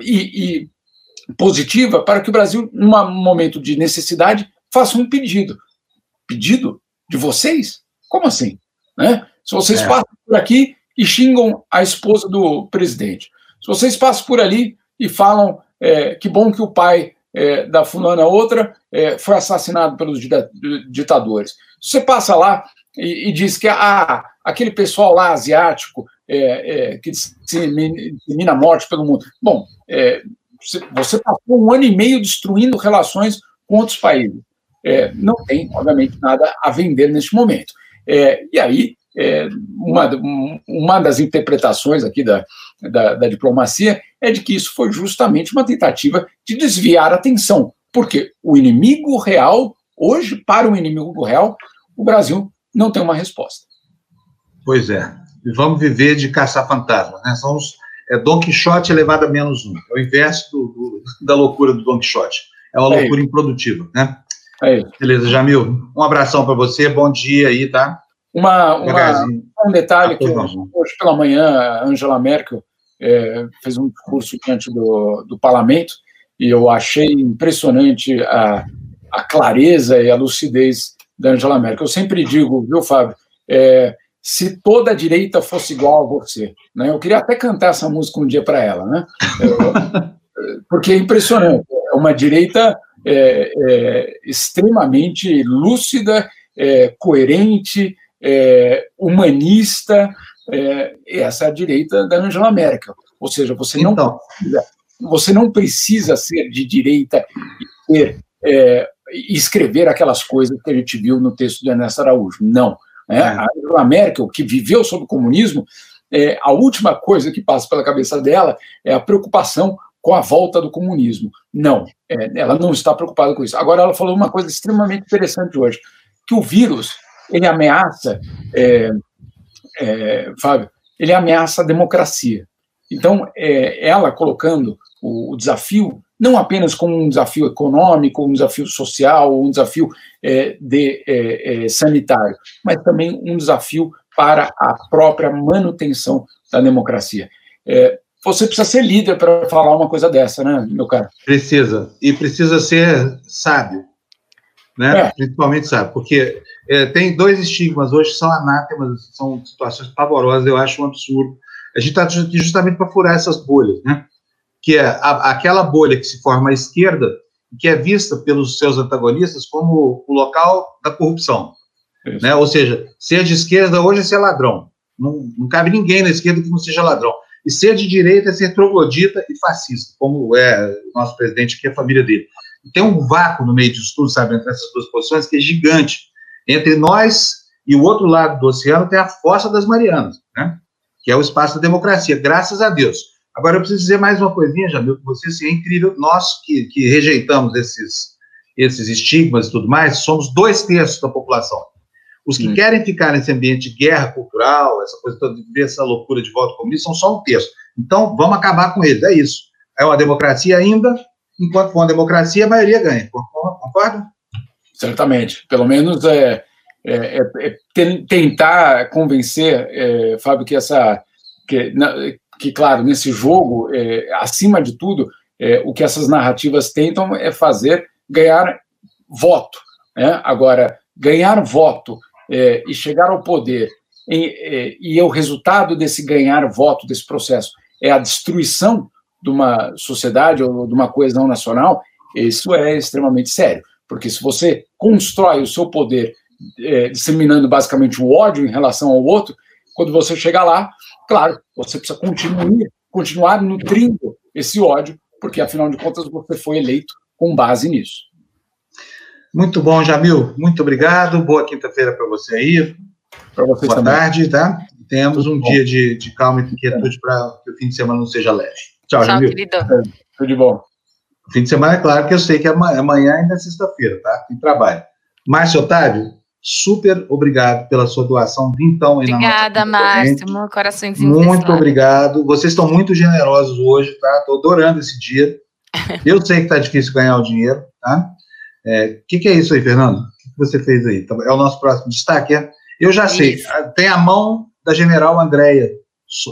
e, e positiva para que o Brasil, num momento de necessidade, faça um pedido. Pedido de vocês? Como assim? Né? Se vocês é. passam por aqui e xingam a esposa do presidente, se vocês passam por ali e falam é, que bom que o pai é, da fulana outra é, foi assassinado pelos ditadores. Você passa lá e, e diz que ah, aquele pessoal lá asiático é, é que dissemina a morte pelo mundo. Bom, é, você passou um ano e meio destruindo relações com outros países. Não tem, obviamente, nada a vender neste momento. e aí, uma, uma das interpretações aqui da, da, da diplomacia é de que isso foi justamente uma tentativa de desviar a atenção, porque o inimigo real, hoje, para o inimigo real, o Brasil não tem uma resposta. Pois é. E vamos viver de caçar fantasmas, né? São os, é Don Quixote elevado a menos um. É o inverso do, do, da loucura do Don Quixote. É uma é loucura improdutiva, né? É. Beleza, Jamil. Um abração para você. Bom dia aí, tá? Uma, uma um detalhe que hoje pela manhã a Angela Merkel é, fez um discurso diante do, do parlamento e eu achei impressionante a, a clareza e a lucidez da Angela Merkel. Eu sempre digo, viu, Fábio, é, se toda a direita fosse igual a você, né? Eu queria até cantar essa música um dia para ela, né? *laughs* porque é impressionante. É uma direita é, é, extremamente lúcida, é, coerente, é, humanista, é, essa é a direita da Angela Merkel. Ou seja, você não, então. precisa, você não precisa ser de direita e ter, é, escrever aquelas coisas que a gente viu no texto do Ernesto Araújo. Não. Né? É. A Angela Merkel, que viveu sob o comunismo, é, a última coisa que passa pela cabeça dela é a preocupação com a volta do comunismo. Não, é, ela não está preocupada com isso. Agora, ela falou uma coisa extremamente interessante hoje, que o vírus ele ameaça, é, é, Fábio, ele ameaça a democracia. Então, é, ela colocando o, o, desafio não apenas como um desafio econômico, um desafio social, um desafio é, de, é, é, sanitário, mas também um desafio para a própria manutenção da democracia. Você precisa ser líder para falar uma coisa dessa, né, meu caro? Precisa. E precisa ser sábio. Né? Principalmente sábio, porque é, tem dois estigmas hoje que são anátemas, são situações pavorosas, eu acho um absurdo. A gente está aqui justamente para furar essas bolhas, né? Que é a, aquela bolha que se forma à esquerda, que é vista pelos seus antagonistas como o local da corrupção. Né? Ou seja, ser de esquerda hoje é ser ladrão. Não, não cabe ninguém na esquerda que não seja ladrão. E ser de direita é ser troglodita e fascista, como é o nosso presidente, que é a família dele. Tem um vácuo no meio disso tudo, sabe, entre essas duas posições, que é gigante. Entre nós e o outro lado do oceano tem a Fossa das Marianas, né? que é o espaço da democracia, graças a Deus. Agora, eu preciso dizer mais uma coisinha, Jamil, que você assim, é incrível. Nós que, que rejeitamos esses, esses estigmas e tudo mais, somos dois terços da população. Os que hum. querem ficar nesse ambiente de guerra cultural, essa coisa toda, ver essa loucura de voto comunista, são só um terço. Então, vamos acabar com eles, é isso. É uma democracia ainda, enquanto for uma democracia, a maioria ganha. Concorda? Certamente. Pelo menos é, é, é, é tentar convencer, é, Fábio, que essa. Que, que, claro, nesse jogo, é, acima de tudo, o que essas narrativas tentam é fazer ganhar voto. Né? Agora, ganhar voto e chegar ao poder, e o resultado desse ganhar voto, desse processo, é a destruição de uma sociedade ou de uma coesão nacional, isso é extremamente sério. Porque se você constrói o seu poder é, disseminando basicamente o ódio em relação ao outro, quando você chegar lá, claro, você precisa continuar, continuar nutrindo esse ódio, porque afinal de contas você foi eleito com base nisso. Muito bom, Jamil. Muito obrigado. Boa quinta-feira para você aí. Para você Boa também. tarde, tá? Tenhamos um bom. dia de, de calma e quietude para que o fim de semana não seja leve. Tchau, Tchau Jamil. querido. Tudo de bom. Fim de semana, é claro que eu sei que amanhã, ainda é sexta-feira, tá? Tem trabalho. Márcio Otávio, super obrigado pela sua doação vintão aí Obrigada, na Márcio, meu coraçãozinho. Muito obrigado. Vocês estão muito generosos hoje, tá? Estou adorando esse dia. *laughs* Eu sei que está difícil ganhar o dinheiro, tá? O é, que, que, é isso aí, Fernando? O que, que, você fez aí? É o nosso próximo destaque, é? Eu já Isso. sei, tem a mão da general Andréia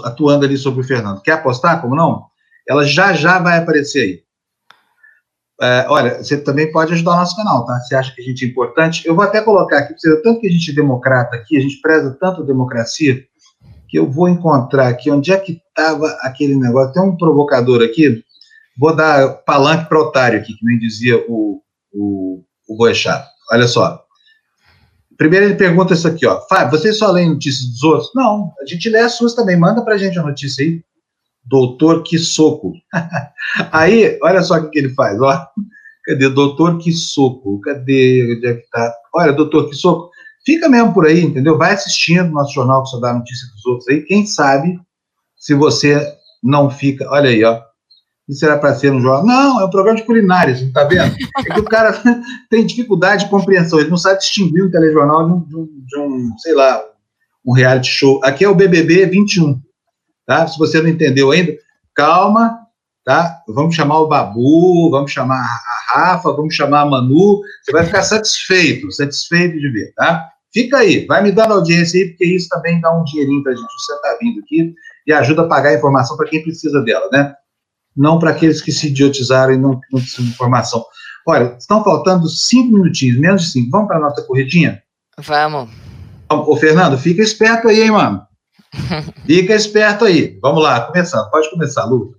atuando ali sobre o Fernando. Quer apostar? Como não? Ela já já vai aparecer aí. É, olha, você também pode ajudar o nosso canal, tá? Você acha que a gente é importante? Eu vou até colocar aqui, você tanto que a gente é democrata aqui, a gente preza tanto a democracia, que eu vou encontrar aqui onde é que estava aquele negócio. Tem um provocador aqui, vou dar palanque para otário aqui, que nem dizia o, o, o Boechat. Olha só. Primeiro ele pergunta isso aqui, ó. Fábio, vocês só leem notícias dos outros? Não, a gente lê as suas também. Manda para a gente a notícia aí. Doutor Kisoko. *laughs* aí, olha só o que ele faz, ó. Cadê? Doutor Kisoko. Cadê? Onde é que tá? Olha, doutor Kisoko, fica mesmo por aí, entendeu? Vai assistindo nosso jornal que só dá notícia dos outros aí. Quem sabe se você não fica. Olha aí, ó. Isso era para ser um jornal. Não, é um programa de culinária, você tá vendo? É que o cara *laughs* tem dificuldade de compreensão, ele não sabe distinguir um telejornal de um, de um, de um sei lá, um reality show. Aqui é o BBB 21, tá? Se você não entendeu ainda, calma, tá? Vamos chamar o Babu, vamos chamar a Rafa, vamos chamar a Manu, você vai ficar satisfeito, satisfeito de ver, tá? Fica aí, vai me dando audiência aí, porque isso também dá um dinheirinho pra gente, você tá vindo aqui e ajuda a pagar a informação para quem precisa dela, né? não para aqueles que se idiotizaram e não, não precisam de informação. Olha, estão faltando cinco minutinhos, menos de cinco. Vamos para a nossa corridinha? Vamos. Ô, Fernando, fica esperto aí, hein, mano? *laughs* fica esperto aí. Vamos lá, começando. Pode começar, Lu.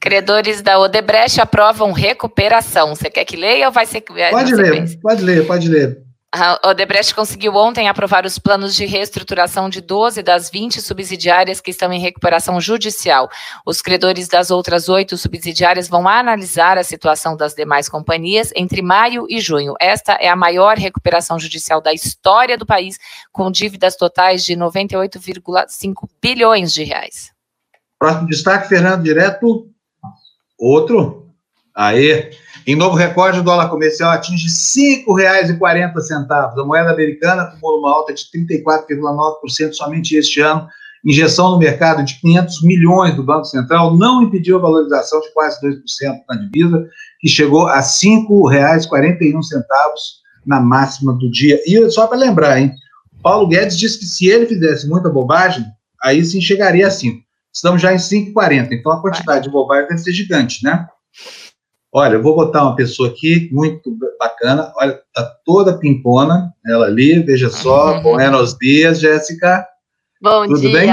Credores da Odebrecht aprovam recuperação. Você quer que leia ou vai ser... Pode ler, pode ler, pode ler. A Odebrecht conseguiu ontem aprovar os planos de reestruturação de 12 das 20 subsidiárias que estão em recuperação judicial. Os credores das outras oito subsidiárias vão analisar a situação das demais companhias entre maio e junho. Esta é a maior recuperação judicial da história do país, com dívidas totais de 98,5 bilhões de reais. Próximo destaque, Fernando Direto. Outro. Aê. Em novo recorde, o dólar comercial atinge R$ 5,40. A moeda americana acumula uma alta de 34,9% somente este ano. Injeção no mercado de 500 milhões do Banco Central não impediu a valorização de quase 2% na divisa, que chegou a R$ 5,41 na máxima do dia. E só para lembrar, hein? Paulo Guedes disse que se ele fizesse muita bobagem, aí sim chegaria a 5. Estamos já em 5,40, então a quantidade de bobagem deve ser gigante, né? Olha, eu vou botar uma pessoa aqui muito bacana. Olha, tá toda pimpona, ela ali, veja só. Uhum. Buenos dias, Jéssica. Bom Tudo dia. Bem?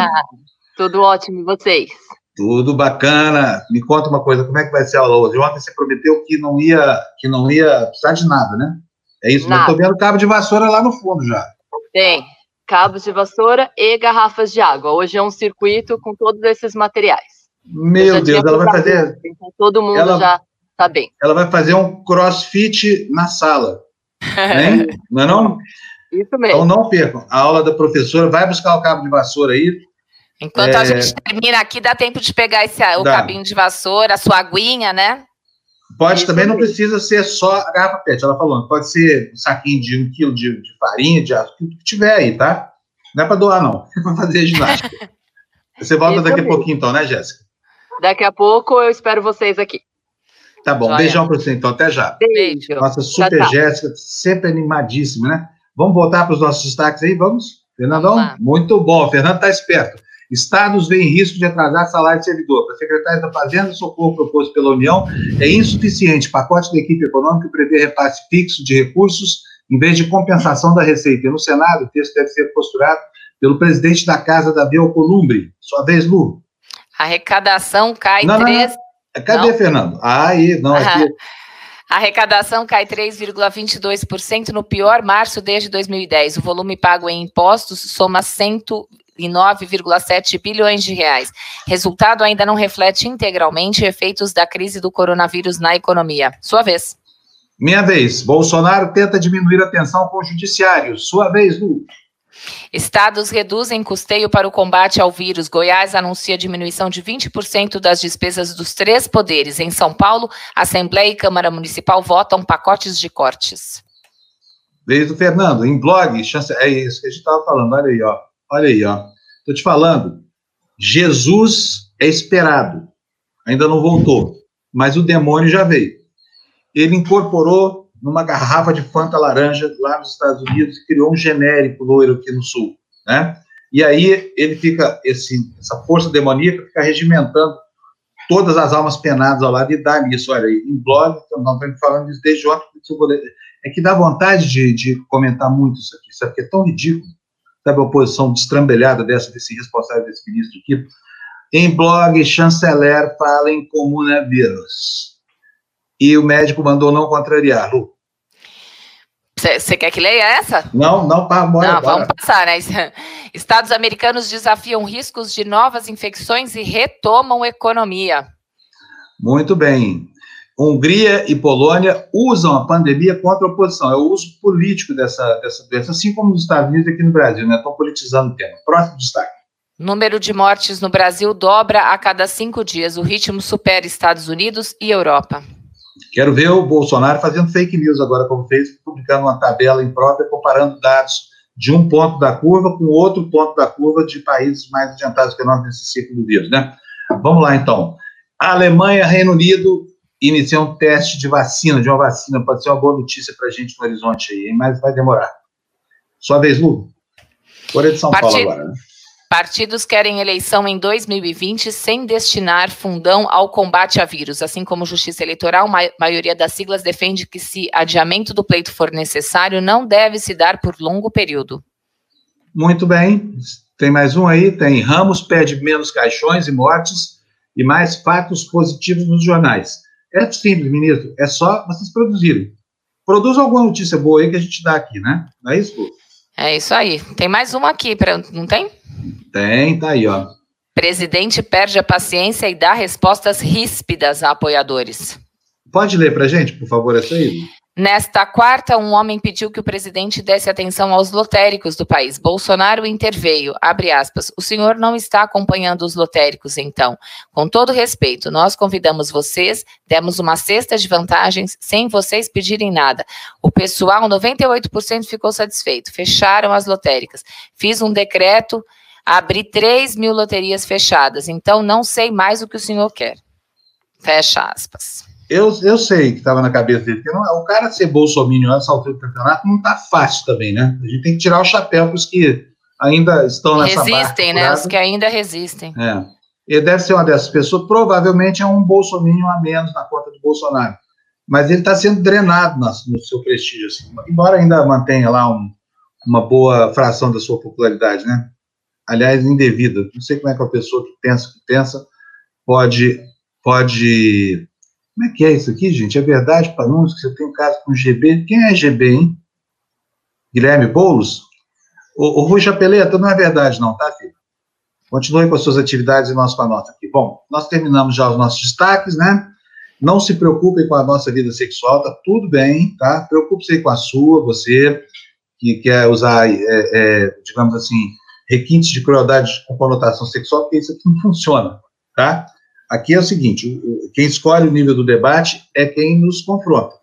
Tudo ótimo, e vocês? Tudo bacana. Me conta uma coisa, como é que vai ser a aula hoje? Ontem você prometeu que não ia, que não ia precisar de nada, né? É isso, nada. mas tô vendo cabo de vassoura lá no fundo já. Tem, cabos de vassoura e garrafas de água. Hoje é um circuito com todos esses materiais. Meu Deus, ela vai fazer. Então, todo mundo ela... já tá bem. Ela vai fazer um crossfit na sala. Hein? *laughs* não é não? Isso mesmo. Então não percam. A aula da professora, vai buscar o cabo de vassoura aí. Enquanto é... a gente termina aqui, dá tempo de pegar esse, o dá. cabinho de vassoura, a sua aguinha, né? Pode Isso também, não precisa ser só a garrafa PET, ela falou. Pode ser um saquinho de um quilo de, de farinha, de açúcar, o que tiver aí, tá? Não é para doar, não. *laughs* É para fazer ginástica. *laughs* Você volta Isso daqui a pouquinho, então, né, Jéssica? Daqui a pouco eu espero vocês aqui. Tá bom, Joia. beijão para você então, até já. Beijo. Nossa super tchau, Jéssica, sempre animadíssima, né? Vamos voltar para os nossos destaques aí, vamos? Fernandão? Vamos Muito bom, Fernando está esperto. Estados veem risco de atrasar salário de servidor. Para secretário da Fazenda, o socorro proposto pela União é insuficiente. Pacote da equipe econômica prevê repasse fixo de recursos em vez de compensação da receita. E no Senado, o texto deve ser posturado pelo presidente da Casa da Biocolumbre. Sua vez, Lu. A arrecadação cai não, 3... Não. Cadê, não? Fernando? Ah, aí, não, aqui. *laughs* A arrecadação cai 3,22% no pior março desde 2010. O volume pago em impostos soma 109,7 bilhões de reais. Resultado ainda não reflete integralmente efeitos da crise do coronavírus na economia. Sua vez. Minha vez. Bolsonaro tenta diminuir a tensão com o judiciário. Sua vez, Lu. Estados reduzem custeio para o combate ao vírus. Goiás anuncia diminuição de 20% das despesas dos três poderes. Em São Paulo, Assembleia e Câmara Municipal votam pacotes de cortes. Desde o Fernando, em blog, chance... é isso que a gente estava falando. Olha aí, ó. Olha aí, ó. Estou te falando. Jesus é esperado. Ainda não voltou. Mas o demônio já veio. Ele incorporou numa garrafa de Fanta laranja lá nos Estados Unidos e criou um genérico loiro aqui no Sul, né? E aí ele fica, esse, essa força demoníaca fica regimentando todas as almas penadas ao lado e dá nisso. Olha, em blog, nós estamos falando isso desde ontem, é que dá vontade de, de comentar muito isso aqui, sabe? Porque é tão ridículo, sabe? A oposição destrambelhada dessa, desse responsável desse ministro aqui. Em blog, chanceler fala em comunavírus. E o médico mandou não contrariar, Lu. Você quer que leia essa? Não, não, tá, bora, Não, vamos passar, né? *laughs* Estados americanos desafiam riscos de novas infecções e retomam economia. Muito bem. Hungria e Polônia usam a pandemia contra a oposição. É o uso político dessa, dessa doença, assim como nos Estados Unidos e aqui no Brasil, né? Estão politizando o tema. Próximo destaque. Número de mortes no Brasil dobra a cada cinco dias. O ritmo supera Estados Unidos e Europa. Quero ver o Bolsonaro fazendo fake news agora, como fez, publicando uma tabela imprópria, comparando dados de um ponto da curva com outro ponto da curva de países mais adiantados que nós nesse ciclo do vírus, né? Vamos lá, então. A Alemanha, Reino Unido iniciam um teste de vacina, de uma vacina. Pode ser uma boa notícia para a gente no horizonte aí, mas vai demorar. Sua vez, Lu. Folha de São Paulo agora, né? Partidos querem eleição em 2020 sem destinar fundão ao combate a vírus. Assim como Justiça Eleitoral, a maioria das siglas defende que, se adiamento do pleito for necessário, não deve se dar por longo período. Muito bem. Tem mais um aí? Tem. Ramos pede menos caixões e mortes e mais fatos positivos nos jornais. É simples, ministro. É só vocês produzirem. Produz alguma notícia boa aí que a gente dá aqui, né? Não é isso, Lu? É isso aí. Tem mais uma aqui, pra... não tem? Tem, tá aí, ó. Presidente perde a paciência e dá respostas ríspidas a apoiadores. Pode ler para gente, por favor, essa aí? Nesta quarta, um homem pediu que o presidente desse atenção aos lotéricos do país. Bolsonaro interveio, abre aspas, o senhor não está acompanhando os lotéricos, então. Com todo respeito, nós convidamos vocês, demos uma cesta de vantagens sem vocês pedirem nada. O pessoal, 98% ficou satisfeito, fecharam as lotéricas. Fiz um decreto, abri 3 mil loterias fechadas, então não sei mais o que o senhor quer. Fecha aspas. Eu, eu sei que estava na cabeça dele, porque não, o cara ser bolsominion nessa altura do campeonato não está fácil também, né? A gente tem que tirar o chapéu para os que ainda estão nessa Resistem, né? Os que ainda resistem. É. Ele deve ser uma dessas pessoas, provavelmente é um bolsominion a menos na conta do Bolsonaro. Mas ele está sendo drenado no, no seu prestígio, assim, embora ainda mantenha lá um, uma boa fração da sua popularidade, né? Aliás, indevida. Não sei como é que a pessoa que pensa que pensa pode, pode como é que é isso aqui, gente? É verdade, Panunzio, que você tem um caso com GB? Quem é GB, hein? Guilherme Boulos? O, o Rui Chapeleta, não é verdade não, tá, filho? Continue com as suas atividades e nós com a nossa aqui. Bom, nós terminamos já os nossos destaques, né? Não se preocupem com a nossa vida sexual, tá tudo bem, tá? Preocupe-se com a sua, você que quer usar, é, é, digamos assim, requintes de crueldade com conotação sexual, porque isso aqui não funciona, tá? Aqui é o seguinte: quem escolhe o nível do debate é quem nos confronta.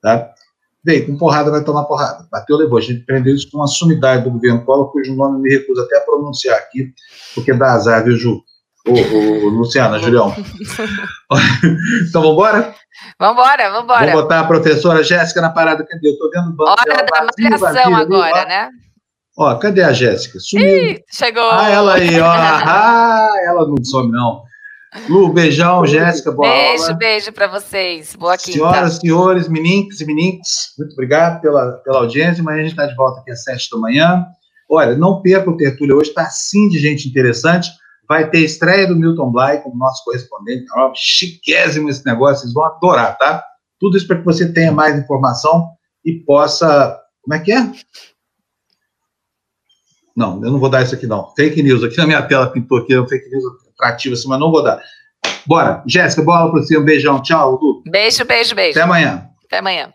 Tá? Veio, com porrada vai tomar porrada. Bateu, levou. A gente prendeu isso com uma sumidade do governo Collor, cujo nome me recuso até a pronunciar aqui, porque dá azar, viu, Ju? Ô, ô, Luciana, Julião. *laughs* então, vamos embora? Vambora, vambora. Vamos botar a professora Jéssica na parada. Cadê? Eu tô vendo o banco Hora da malhação agora, né? Ó, cadê a Jéssica? Sumiu. Ih, chegou. Ah, ela aí, ó. *laughs* Ah, ela não some, não. Lu, beijão, Jéssica, boa Beijo, aula. beijo para vocês. Boa quinta. Senhoras, senhores, meninques e meninques, muito obrigado pela, pela audiência. Amanhã a gente está de volta aqui às sete da manhã. Olha, não perca o Tertúlio hoje, está assim de gente interessante. Vai ter estreia do Milton Bly como nosso correspondente. Ó, chiquésimo esse negócio, vocês vão adorar, tá? Tudo isso para que você tenha mais informação e possa. Como é que é? Não, eu não vou dar isso aqui, não. Fake news. Aqui na minha tela pintou aqui, é fake news atrativa, assim, mas não vou dar. Bora. Jéssica, bola para você. Um beijão. Tchau, Beijo, beijo, beijo. Até amanhã. Até amanhã.